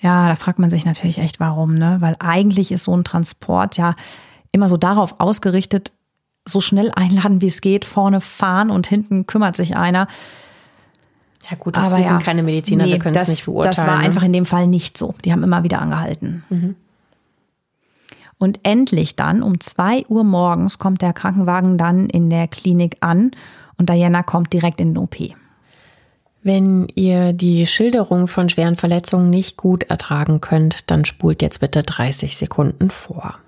Speaker 2: Ja, da fragt man sich natürlich echt, warum, ne? Weil eigentlich ist so ein Transport ja immer so darauf ausgerichtet, so schnell einladen, wie es geht, vorne fahren und hinten kümmert sich einer.
Speaker 1: Ja gut, das Aber wir ja, sind keine Mediziner, nee, wir können es nicht beurteilen.
Speaker 2: Das war ne? einfach in dem Fall nicht so. Die haben immer wieder angehalten. Mhm. Und endlich dann um zwei Uhr morgens kommt der Krankenwagen dann in der Klinik an und Diana kommt direkt in den OP.
Speaker 1: Wenn ihr die Schilderung von schweren Verletzungen nicht gut ertragen könnt, dann spult jetzt bitte 30 Sekunden vor.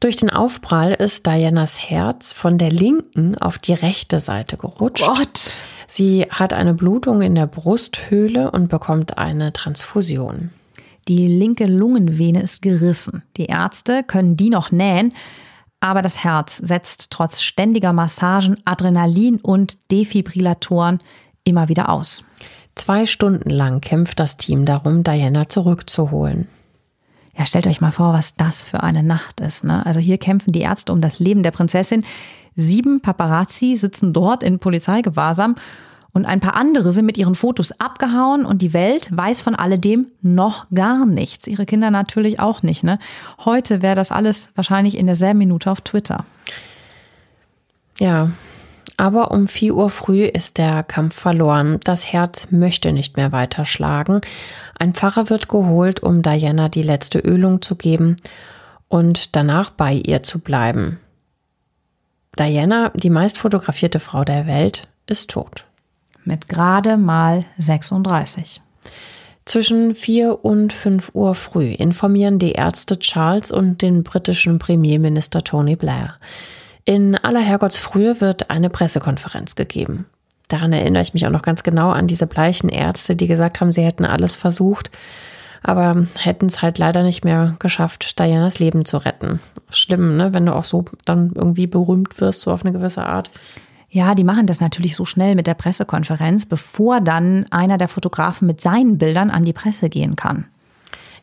Speaker 1: Durch den Aufprall ist Dianas Herz von der linken auf die rechte Seite gerutscht.
Speaker 2: Gott!
Speaker 1: Sie hat eine Blutung in der Brusthöhle und bekommt eine Transfusion.
Speaker 2: Die linke Lungenvene ist gerissen. Die Ärzte können die noch nähen, aber das Herz setzt trotz ständiger Massagen, Adrenalin und Defibrillatoren immer wieder aus.
Speaker 1: Zwei Stunden lang kämpft das Team darum, Diana zurückzuholen.
Speaker 2: Ja, stellt euch mal vor, was das für eine Nacht ist. Ne? Also hier kämpfen die Ärzte um das Leben der Prinzessin. Sieben Paparazzi sitzen dort in Polizeigewahrsam und ein paar andere sind mit ihren Fotos abgehauen und die Welt weiß von alledem noch gar nichts. Ihre Kinder natürlich auch nicht. Ne? Heute wäre das alles wahrscheinlich in derselben Minute auf Twitter.
Speaker 1: Ja, aber um 4 Uhr früh ist der Kampf verloren. Das Herz möchte nicht mehr weiter schlagen. Ein Pfarrer wird geholt, um Diana die letzte Ölung zu geben und danach bei ihr zu bleiben. Diana, die meist fotografierte Frau der Welt, ist tot
Speaker 2: mit gerade mal 36.
Speaker 1: Zwischen 4 und 5 Uhr früh informieren die Ärzte Charles und den britischen Premierminister Tony Blair. In aller Herrgottsfrühe wird eine Pressekonferenz gegeben. Daran erinnere ich mich auch noch ganz genau an diese bleichen Ärzte, die gesagt haben, sie hätten alles versucht, aber hätten es halt leider nicht mehr geschafft, Dianas Leben zu retten. Schlimm, ne? Wenn du auch so dann irgendwie berühmt wirst, so auf eine gewisse Art.
Speaker 2: Ja, die machen das natürlich so schnell mit der Pressekonferenz, bevor dann einer der Fotografen mit seinen Bildern an die Presse gehen kann.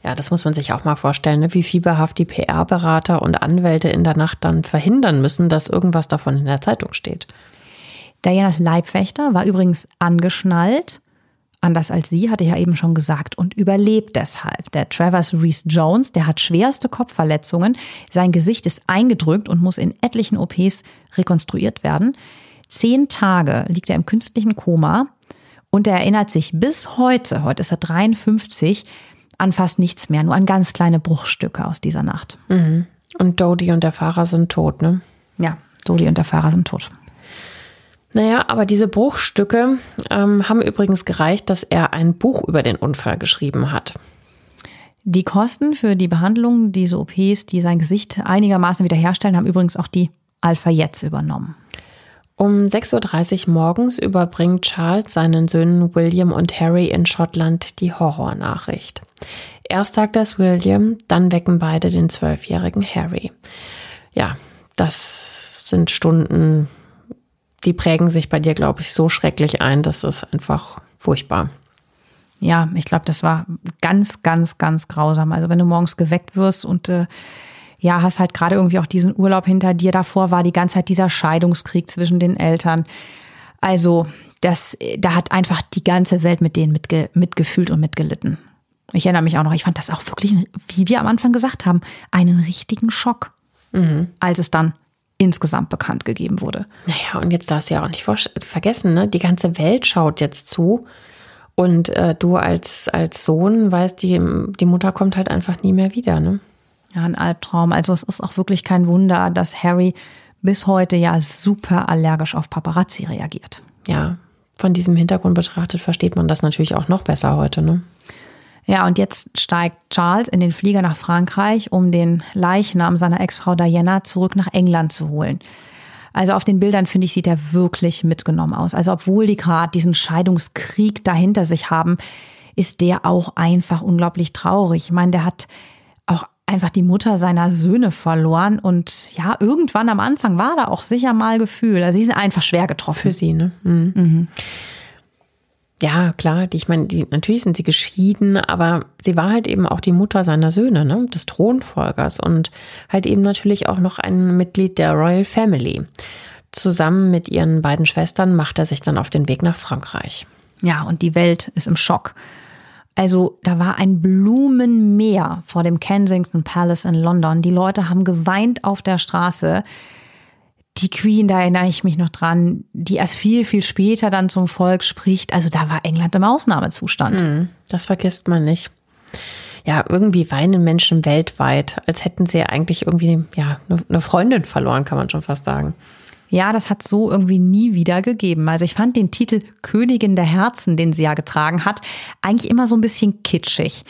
Speaker 1: Ja, das muss man sich auch mal vorstellen, ne? wie fieberhaft die PR-Berater und Anwälte in der Nacht dann verhindern müssen, dass irgendwas davon in der Zeitung steht.
Speaker 2: Dianas Leibwächter war übrigens angeschnallt, anders als sie, hatte ich ja eben schon gesagt, und überlebt deshalb. Der Travers Reese Jones, der hat schwerste Kopfverletzungen, sein Gesicht ist eingedrückt und muss in etlichen OPs rekonstruiert werden. Zehn Tage liegt er im künstlichen Koma und er erinnert sich bis heute, heute ist er 53, an fast nichts mehr, nur an ganz kleine Bruchstücke aus dieser Nacht.
Speaker 1: Mhm. Und Dodie und der Fahrer sind tot, ne?
Speaker 2: Ja, Dodie und der Fahrer sind tot.
Speaker 1: Naja, aber diese Bruchstücke ähm, haben übrigens gereicht, dass er ein Buch über den Unfall geschrieben hat.
Speaker 2: Die Kosten für die Behandlung dieser OPs, die sein Gesicht einigermaßen wiederherstellen, haben übrigens auch die Alpha Jets übernommen.
Speaker 1: Um 6.30 Uhr morgens überbringt Charles seinen Söhnen William und Harry in Schottland die Horrornachricht. Erst sagt das William, dann wecken beide den zwölfjährigen Harry. Ja, das sind Stunden, die prägen sich bei dir, glaube ich, so schrecklich ein, das ist einfach furchtbar.
Speaker 2: Ja, ich glaube, das war ganz, ganz, ganz grausam. Also wenn du morgens geweckt wirst und äh, ja, hast halt gerade irgendwie auch diesen Urlaub hinter dir. Davor war die ganze Zeit dieser Scheidungskrieg zwischen den Eltern. Also, das, da hat einfach die ganze Welt mit denen mitge mitgefühlt und mitgelitten. Ich erinnere mich auch noch, ich fand das auch wirklich, wie wir am Anfang gesagt haben, einen richtigen Schock, mhm. als es dann insgesamt bekannt gegeben wurde.
Speaker 1: Naja, und jetzt darfst du ja auch nicht vergessen, ne? die ganze Welt schaut jetzt zu. Und äh, du als, als Sohn weißt, die, die Mutter kommt halt einfach nie mehr wieder. Ne?
Speaker 2: Ja, ein Albtraum. Also es ist auch wirklich kein Wunder, dass Harry bis heute ja super allergisch auf Paparazzi reagiert.
Speaker 1: Ja, von diesem Hintergrund betrachtet versteht man das natürlich auch noch besser heute, ne?
Speaker 2: Ja, und jetzt steigt Charles in den Flieger nach Frankreich, um den Leichnam seiner Ex-Frau Diana zurück nach England zu holen. Also auf den Bildern, finde ich, sieht er wirklich mitgenommen aus. Also obwohl die gerade diesen Scheidungskrieg dahinter sich haben, ist der auch einfach unglaublich traurig. Ich meine, der hat einfach die Mutter seiner Söhne verloren und ja, irgendwann am Anfang war da auch sicher mal Gefühl. Also sie sind einfach schwer getroffen.
Speaker 1: Für sie, ne? Mhm. Mhm. Ja, klar, die, ich meine, die, natürlich sind sie geschieden, aber sie war halt eben auch die Mutter seiner Söhne, ne, des Thronfolgers und halt eben natürlich auch noch ein Mitglied der Royal Family. Zusammen mit ihren beiden Schwestern macht er sich dann auf den Weg nach Frankreich.
Speaker 2: Ja, und die Welt ist im Schock. Also da war ein Blumenmeer vor dem Kensington Palace in London. Die Leute haben geweint auf der Straße die Queen, da erinnere ich mich noch dran, die erst viel, viel später dann zum Volk spricht. Also da war England im Ausnahmezustand.
Speaker 1: Hm, das vergisst man nicht. Ja, irgendwie weinen Menschen weltweit, als hätten sie eigentlich irgendwie ja, eine Freundin verloren, kann man schon fast sagen.
Speaker 2: Ja, das hat so irgendwie nie wieder gegeben. Also ich fand den Titel Königin der Herzen, den sie ja getragen hat, eigentlich immer so ein bisschen kitschig.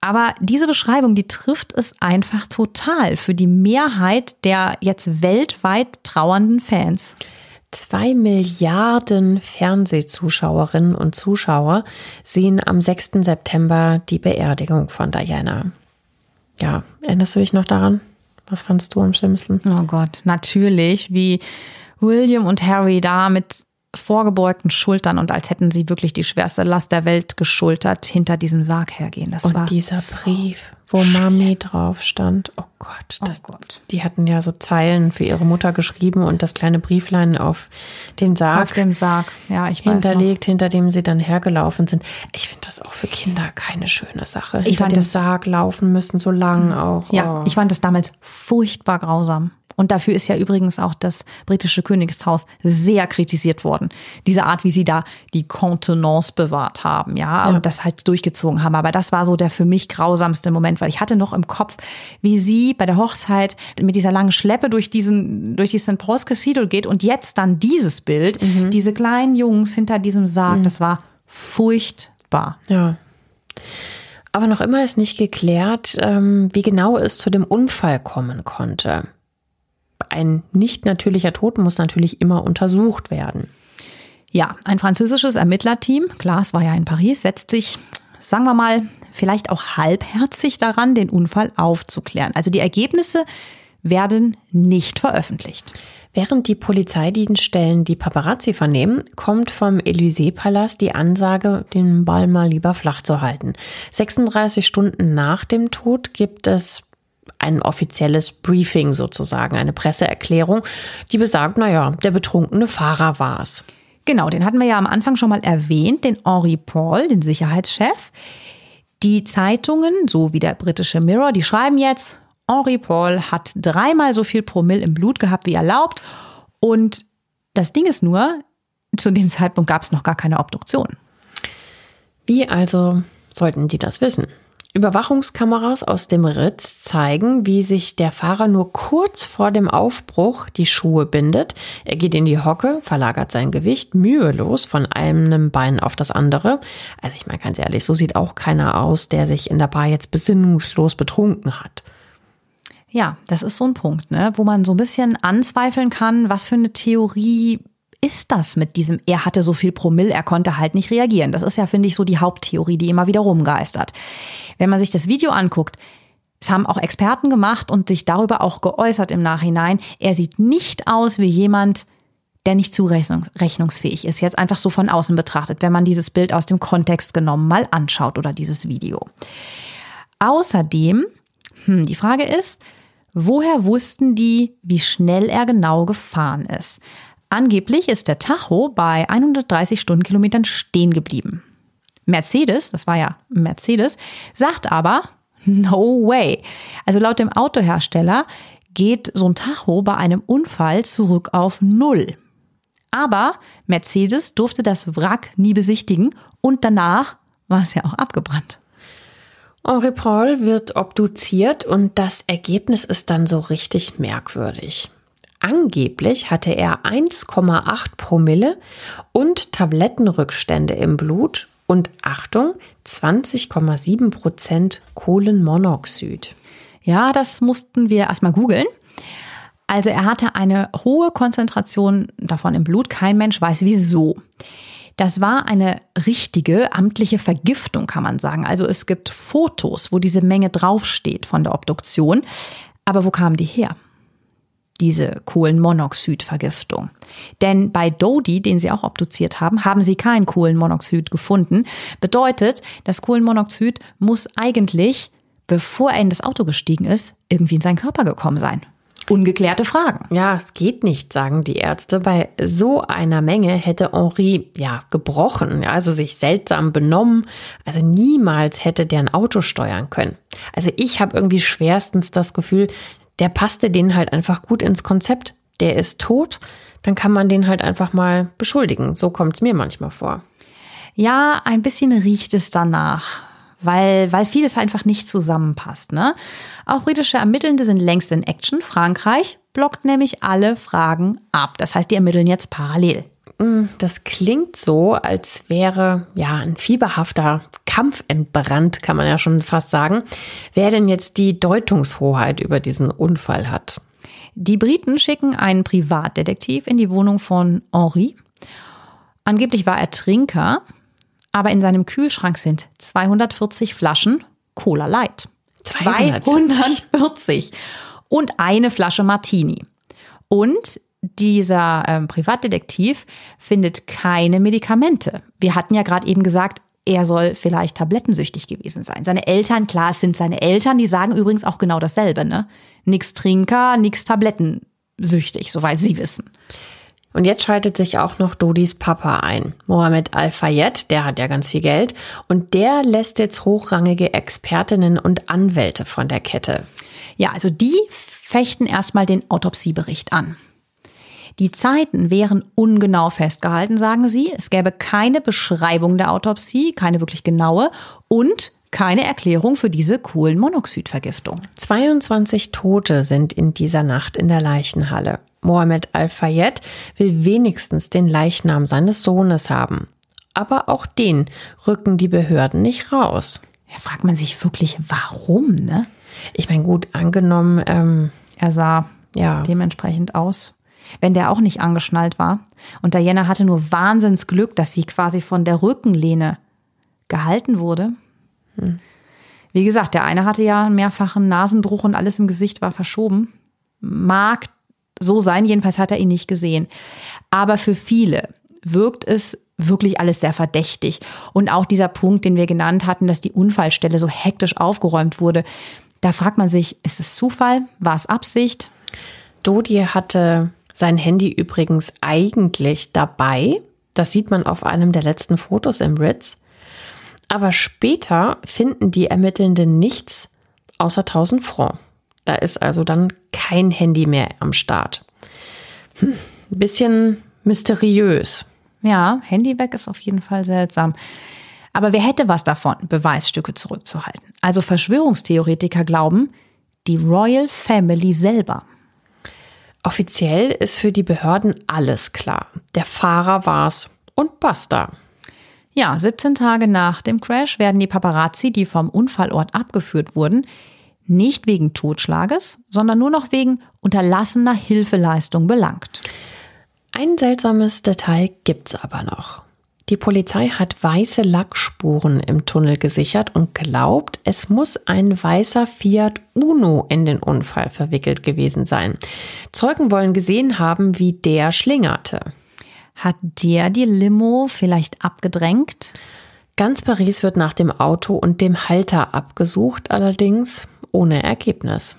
Speaker 2: Aber diese Beschreibung, die trifft es einfach total für die Mehrheit der jetzt weltweit trauernden Fans.
Speaker 1: Zwei Milliarden Fernsehzuschauerinnen und Zuschauer sehen am 6. September die Beerdigung von Diana. Ja, erinnerst du dich noch daran? Was fandst du am schlimmsten?
Speaker 2: Oh Gott, natürlich, wie William und Harry da mit vorgebeugten Schultern und als hätten sie wirklich die schwerste Last der Welt geschultert hinter diesem Sarg hergehen.
Speaker 1: Das und war dieser so Brief, wo Mami drauf stand. Oh Gott,
Speaker 2: oh das, oh Gott.
Speaker 1: Die hatten ja so Zeilen für ihre Mutter geschrieben und das kleine Brieflein auf den Sarg.
Speaker 2: Auf dem Sarg, ja, ich
Speaker 1: Hinterlegt, hinter dem sie dann hergelaufen sind. Ich finde das auch für Kinder keine schöne Sache.
Speaker 2: Ich hinter
Speaker 1: dem Sarg laufen müssen, so lang auch.
Speaker 2: Ja, oh. ich fand das damals furchtbar grausam. Und dafür ist ja übrigens auch das britische Königshaus sehr kritisiert worden. Diese Art, wie sie da die Kontenance bewahrt haben, ja, ja, und das halt durchgezogen haben. Aber das war so der für mich grausamste Moment, weil ich hatte noch im Kopf, wie sie bei der Hochzeit mit dieser langen Schleppe durch diesen, durch die St. Paul's Cathedral geht und jetzt dann dieses Bild, mhm. diese kleinen Jungs hinter diesem Sarg, mhm. das war furchtbar.
Speaker 1: Ja. Aber noch immer ist nicht geklärt, ähm, wie genau es zu dem Unfall kommen konnte ein nicht natürlicher Tod muss natürlich immer untersucht werden.
Speaker 2: Ja, ein französisches Ermittlerteam, klar, es war ja in Paris, setzt sich, sagen wir mal, vielleicht auch halbherzig daran, den Unfall aufzuklären. Also die Ergebnisse werden nicht veröffentlicht.
Speaker 1: Während die Polizeidienststellen die Paparazzi vernehmen, kommt vom Élysée-Palast die Ansage, den Ball mal lieber flach zu halten. 36 Stunden nach dem Tod gibt es ein offizielles Briefing sozusagen, eine Presseerklärung, die besagt, naja, der betrunkene Fahrer war es.
Speaker 2: Genau, den hatten wir ja am Anfang schon mal erwähnt, den Henri Paul, den Sicherheitschef. Die Zeitungen, so wie der britische Mirror, die schreiben jetzt, Henri Paul hat dreimal so viel Promille im Blut gehabt wie erlaubt. Und das Ding ist nur, zu dem Zeitpunkt gab es noch gar keine Obduktion.
Speaker 1: Wie also sollten die das wissen? Überwachungskameras aus dem Ritz zeigen, wie sich der Fahrer nur kurz vor dem Aufbruch die Schuhe bindet. Er geht in die Hocke, verlagert sein Gewicht mühelos von einem Bein auf das andere. Also ich meine ganz ehrlich, so sieht auch keiner aus, der sich in der Bar jetzt besinnungslos betrunken hat.
Speaker 2: Ja, das ist so ein Punkt, ne, wo man so ein bisschen anzweifeln kann, was für eine Theorie ist das mit diesem, er hatte so viel Promille, er konnte halt nicht reagieren? Das ist ja, finde ich, so die Haupttheorie, die immer wieder rumgeistert. Wenn man sich das Video anguckt, es haben auch Experten gemacht und sich darüber auch geäußert im Nachhinein. Er sieht nicht aus wie jemand, der nicht zurechnungsfähig ist. Jetzt einfach so von außen betrachtet, wenn man dieses Bild aus dem Kontext genommen mal anschaut oder dieses Video. Außerdem, hm, die Frage ist, woher wussten die, wie schnell er genau gefahren ist? Angeblich ist der Tacho bei 130 Stundenkilometern stehen geblieben. Mercedes, das war ja Mercedes, sagt aber, no way. Also laut dem Autohersteller geht so ein Tacho bei einem Unfall zurück auf Null. Aber Mercedes durfte das Wrack nie besichtigen und danach war es ja auch abgebrannt.
Speaker 1: Henri Paul wird obduziert und das Ergebnis ist dann so richtig merkwürdig. Angeblich hatte er 1,8 Promille und Tablettenrückstände im Blut Und Achtung, 20,7 Prozent Kohlenmonoxid.
Speaker 2: Ja, das mussten wir erstmal googeln. Also er hatte eine hohe Konzentration davon im Blut. Kein Mensch weiß wieso. Das war eine richtige amtliche Vergiftung, kann man sagen. Also es gibt Fotos, wo diese Menge draufsteht von der Obduktion. Aber wo kamen die her? Diese Kohlenmonoxidvergiftung. Denn bei Dodi, den sie auch obduziert haben, haben sie kein Kohlenmonoxid gefunden. Bedeutet, das Kohlenmonoxid muss eigentlich, bevor er in das Auto gestiegen ist, irgendwie in seinen Körper gekommen sein. Ungeklärte Fragen.
Speaker 1: Ja, geht nicht, sagen die Ärzte. Bei so einer Menge hätte Henri ja gebrochen, also sich seltsam benommen. Also niemals hätte der ein Auto steuern können. Also ich habe irgendwie schwerstens das Gefühl, der passte den halt einfach gut ins Konzept. Der ist tot, dann kann man den halt einfach mal beschuldigen. So kommt es mir manchmal vor.
Speaker 2: Ja, ein bisschen riecht es danach, weil, weil vieles einfach nicht zusammenpasst. Ne? Auch britische Ermittelnde sind längst in Action. Frankreich blockt nämlich alle Fragen ab. Das heißt, die ermitteln jetzt parallel.
Speaker 1: Das klingt so, als wäre ja ein fieberhafter Kampf entbrannt, kann man ja schon fast sagen. Wer denn jetzt die Deutungshoheit über diesen Unfall hat?
Speaker 2: Die Briten schicken einen Privatdetektiv in die Wohnung von Henri. Angeblich war er Trinker, aber in seinem Kühlschrank sind 240 Flaschen Cola Light. 240. 240. Und eine Flasche Martini. Und dieser ähm, Privatdetektiv findet keine Medikamente. Wir hatten ja gerade eben gesagt, er soll vielleicht tablettensüchtig gewesen sein. Seine Eltern, klar, es sind seine Eltern, die sagen übrigens auch genau dasselbe, ne? Nix Trinker, nix tablettensüchtig, soweit sie wissen.
Speaker 1: Und jetzt schaltet sich auch noch Dodis Papa ein, Mohammed Al-Fayed, der hat ja ganz viel Geld und der lässt jetzt hochrangige Expertinnen und Anwälte von der Kette.
Speaker 2: Ja, also die fechten erstmal den Autopsiebericht an. Die Zeiten wären ungenau festgehalten, sagen sie. Es gäbe keine Beschreibung der Autopsie, keine wirklich genaue und keine Erklärung für diese Kohlenmonoxidvergiftung.
Speaker 1: 22 Tote sind in dieser Nacht in der Leichenhalle. Mohammed Al-Fayed will wenigstens den Leichnam seines Sohnes haben. Aber auch den rücken die Behörden nicht raus.
Speaker 2: Ja, fragt man sich wirklich, warum, ne?
Speaker 1: Ich meine, gut, angenommen, ähm,
Speaker 2: er sah ja dementsprechend aus wenn der auch nicht angeschnallt war. Und Diana hatte nur Wahnsinnsglück, dass sie quasi von der Rückenlehne gehalten wurde. Hm. Wie gesagt, der eine hatte ja einen mehrfachen Nasenbruch und alles im Gesicht war verschoben. Mag so sein, jedenfalls hat er ihn nicht gesehen. Aber für viele wirkt es wirklich alles sehr verdächtig. Und auch dieser Punkt, den wir genannt hatten, dass die Unfallstelle so hektisch aufgeräumt wurde, da fragt man sich, ist es Zufall? War es Absicht?
Speaker 1: Dodi hatte sein Handy übrigens eigentlich dabei. Das sieht man auf einem der letzten Fotos im Ritz. Aber später finden die Ermittelnden nichts außer 1000 Franc. Da ist also dann kein Handy mehr am Start. Hm, bisschen mysteriös.
Speaker 2: Ja, Handy weg ist auf jeden Fall seltsam. Aber wer hätte was davon, Beweisstücke zurückzuhalten? Also Verschwörungstheoretiker glauben, die Royal Family selber
Speaker 1: Offiziell ist für die Behörden alles klar. Der Fahrer war's und basta.
Speaker 2: Ja, 17 Tage nach dem Crash werden die Paparazzi, die vom Unfallort abgeführt wurden, nicht wegen Totschlages, sondern nur noch wegen unterlassener Hilfeleistung belangt.
Speaker 1: Ein seltsames Detail gibt's aber noch. Die Polizei hat weiße Lackspuren im Tunnel gesichert und glaubt, es muss ein weißer Fiat Uno in den Unfall verwickelt gewesen sein. Zeugen wollen gesehen haben, wie der schlingerte.
Speaker 2: Hat der die Limo vielleicht abgedrängt?
Speaker 1: Ganz Paris wird nach dem Auto und dem Halter abgesucht, allerdings ohne Ergebnis.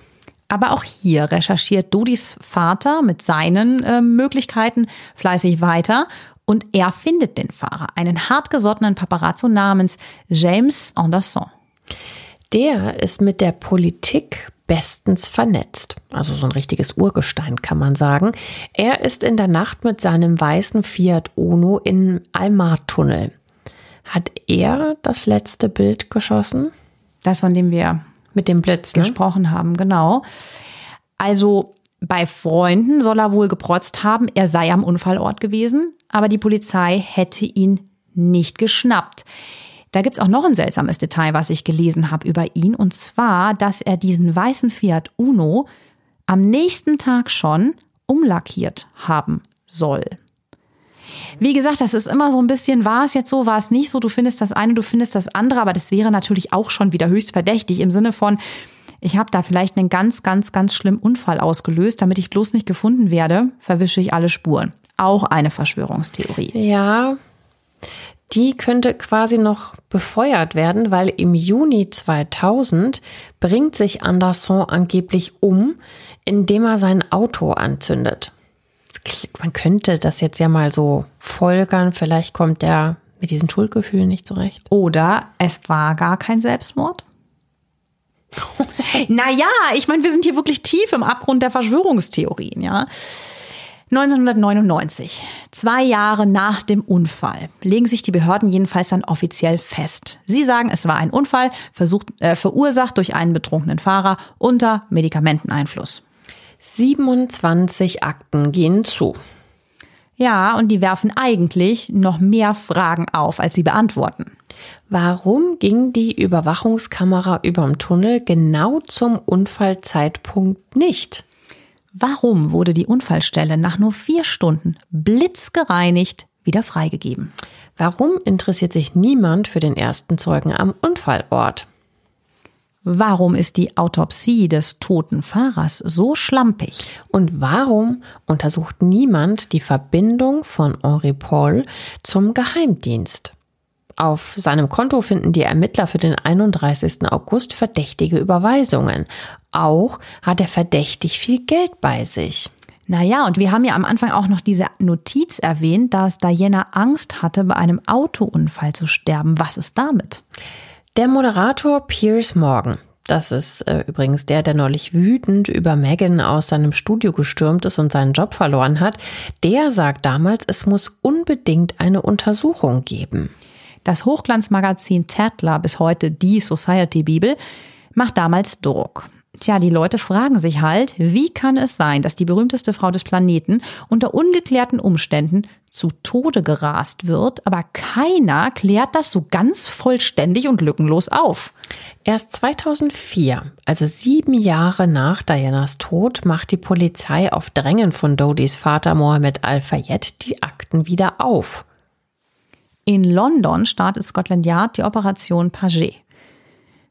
Speaker 2: Aber auch hier recherchiert Dodis Vater mit seinen äh, Möglichkeiten fleißig weiter und er findet den Fahrer, einen hartgesottenen Paparazzo namens James Anderson.
Speaker 1: Der ist mit der Politik bestens vernetzt. Also so ein richtiges Urgestein kann man sagen. Er ist in der Nacht mit seinem weißen Fiat Uno im Almar-Tunnel. Hat er das letzte Bild geschossen?
Speaker 2: Das, von dem wir
Speaker 1: mit dem Blitz ne?
Speaker 2: gesprochen haben, genau. Also bei Freunden soll er wohl geprotzt haben, er sei am Unfallort gewesen, aber die Polizei hätte ihn nicht geschnappt. Da gibt's auch noch ein seltsames Detail, was ich gelesen habe über ihn. Und zwar, dass er diesen weißen Fiat Uno am nächsten Tag schon umlackiert haben soll. Wie gesagt, das ist immer so ein bisschen, war es jetzt so, war es nicht so, du findest das eine, du findest das andere, aber das wäre natürlich auch schon wieder höchst verdächtig im Sinne von, ich habe da vielleicht einen ganz, ganz, ganz schlimmen Unfall ausgelöst, damit ich bloß nicht gefunden werde, verwische ich alle Spuren. Auch eine Verschwörungstheorie.
Speaker 1: Ja, die könnte quasi noch befeuert werden, weil im Juni 2000 bringt sich Anderson angeblich um, indem er sein Auto anzündet. Man könnte das jetzt ja mal so folgern, vielleicht kommt er mit diesen Schuldgefühlen nicht zurecht.
Speaker 2: Oder es war gar kein Selbstmord? naja, ich meine, wir sind hier wirklich tief im Abgrund der Verschwörungstheorien, ja. 1999, zwei Jahre nach dem Unfall, legen sich die Behörden jedenfalls dann offiziell fest. Sie sagen, es war ein Unfall, versucht, äh, verursacht durch einen betrunkenen Fahrer unter Medikamenteneinfluss.
Speaker 1: 27 Akten gehen zu.
Speaker 2: Ja, und die werfen eigentlich noch mehr Fragen auf, als sie beantworten.
Speaker 1: Warum ging die Überwachungskamera überm Tunnel genau zum Unfallzeitpunkt nicht?
Speaker 2: Warum wurde die Unfallstelle nach nur vier Stunden blitzgereinigt wieder freigegeben?
Speaker 1: Warum interessiert sich niemand für den ersten Zeugen am Unfallort?
Speaker 2: Warum ist die Autopsie des toten Fahrers so schlampig?
Speaker 1: Und warum untersucht niemand die Verbindung von Henri Paul zum Geheimdienst? Auf seinem Konto finden die Ermittler für den 31. August verdächtige Überweisungen. Auch hat er verdächtig viel Geld bei sich.
Speaker 2: Naja, und wir haben ja am Anfang auch noch diese Notiz erwähnt, dass Diana Angst hatte, bei einem Autounfall zu sterben. Was ist damit?
Speaker 1: Der Moderator Piers Morgan, das ist äh, übrigens der, der neulich wütend über Megan aus seinem Studio gestürmt ist und seinen Job verloren hat, der sagt damals, es muss unbedingt eine Untersuchung geben.
Speaker 2: Das Hochglanzmagazin Tatler, bis heute die Society Bibel, macht damals Druck. Tja, die Leute fragen sich halt, wie kann es sein, dass die berühmteste Frau des Planeten unter ungeklärten Umständen zu Tode gerast wird, aber keiner klärt das so ganz vollständig und lückenlos auf.
Speaker 1: Erst 2004, also sieben Jahre nach Dianas Tod, macht die Polizei auf Drängen von Dodis Vater Mohammed Al-Fayed die Akten wieder auf.
Speaker 2: In London startet Scotland Yard die Operation Paget.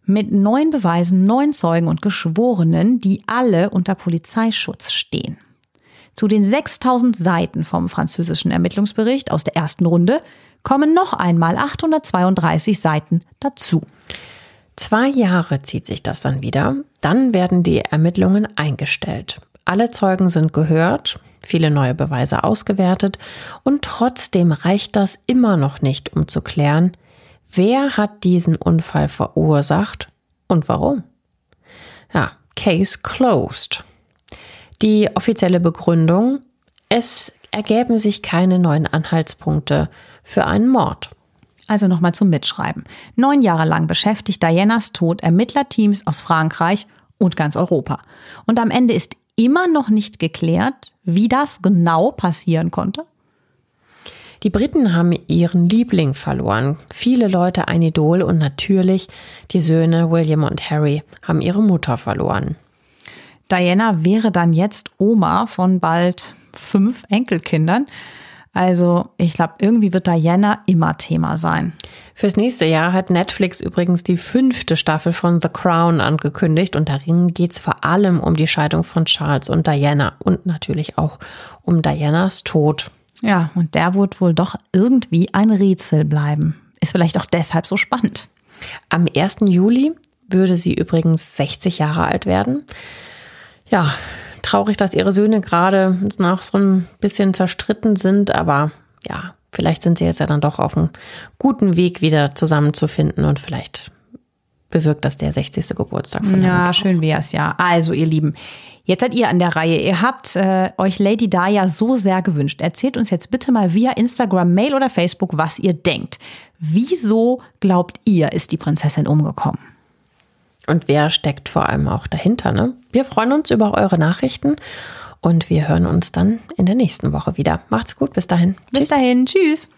Speaker 2: Mit neun Beweisen, neun Zeugen und Geschworenen, die alle unter Polizeischutz stehen. Zu den 6000 Seiten vom französischen Ermittlungsbericht aus der ersten Runde kommen noch einmal 832 Seiten dazu.
Speaker 1: Zwei Jahre zieht sich das dann wieder. Dann werden die Ermittlungen eingestellt. Alle Zeugen sind gehört, viele neue Beweise ausgewertet und trotzdem reicht das immer noch nicht, um zu klären, wer hat diesen Unfall verursacht und warum. Ja, Case closed. Die offizielle Begründung, es ergäben sich keine neuen Anhaltspunkte für einen Mord.
Speaker 2: Also nochmal zum Mitschreiben. Neun Jahre lang beschäftigt Dianas Tod Ermittlerteams aus Frankreich und ganz Europa. Und am Ende ist immer noch nicht geklärt, wie das genau passieren konnte?
Speaker 1: Die Briten haben ihren Liebling verloren, viele Leute ein Idol und natürlich die Söhne William und Harry haben ihre Mutter verloren.
Speaker 2: Diana wäre dann jetzt Oma von bald fünf Enkelkindern. Also ich glaube, irgendwie wird Diana immer Thema sein.
Speaker 1: Fürs nächste Jahr hat Netflix übrigens die fünfte Staffel von The Crown angekündigt und darin geht es vor allem um die Scheidung von Charles und Diana und natürlich auch um Dianas Tod.
Speaker 2: Ja, und der wird wohl doch irgendwie ein Rätsel bleiben. Ist vielleicht auch deshalb so spannend.
Speaker 1: Am 1. Juli würde sie übrigens 60 Jahre alt werden. Ja, traurig, dass ihre Söhne gerade noch so ein bisschen zerstritten sind, aber ja, vielleicht sind sie jetzt ja dann doch auf einem guten Weg wieder zusammenzufinden und vielleicht bewirkt das der 60. Geburtstag von
Speaker 2: Ja, schön wäre es ja. Also, ihr Lieben, jetzt seid ihr an der Reihe. Ihr habt äh, euch Lady Daya so sehr gewünscht. Erzählt uns jetzt bitte mal via Instagram, Mail oder Facebook, was ihr denkt. Wieso glaubt ihr, ist die Prinzessin umgekommen?
Speaker 1: Und wer steckt vor allem auch dahinter? Ne? Wir freuen uns über eure Nachrichten und wir hören uns dann in der nächsten Woche wieder. Macht's gut, bis dahin.
Speaker 2: Bis tschüss. dahin, tschüss.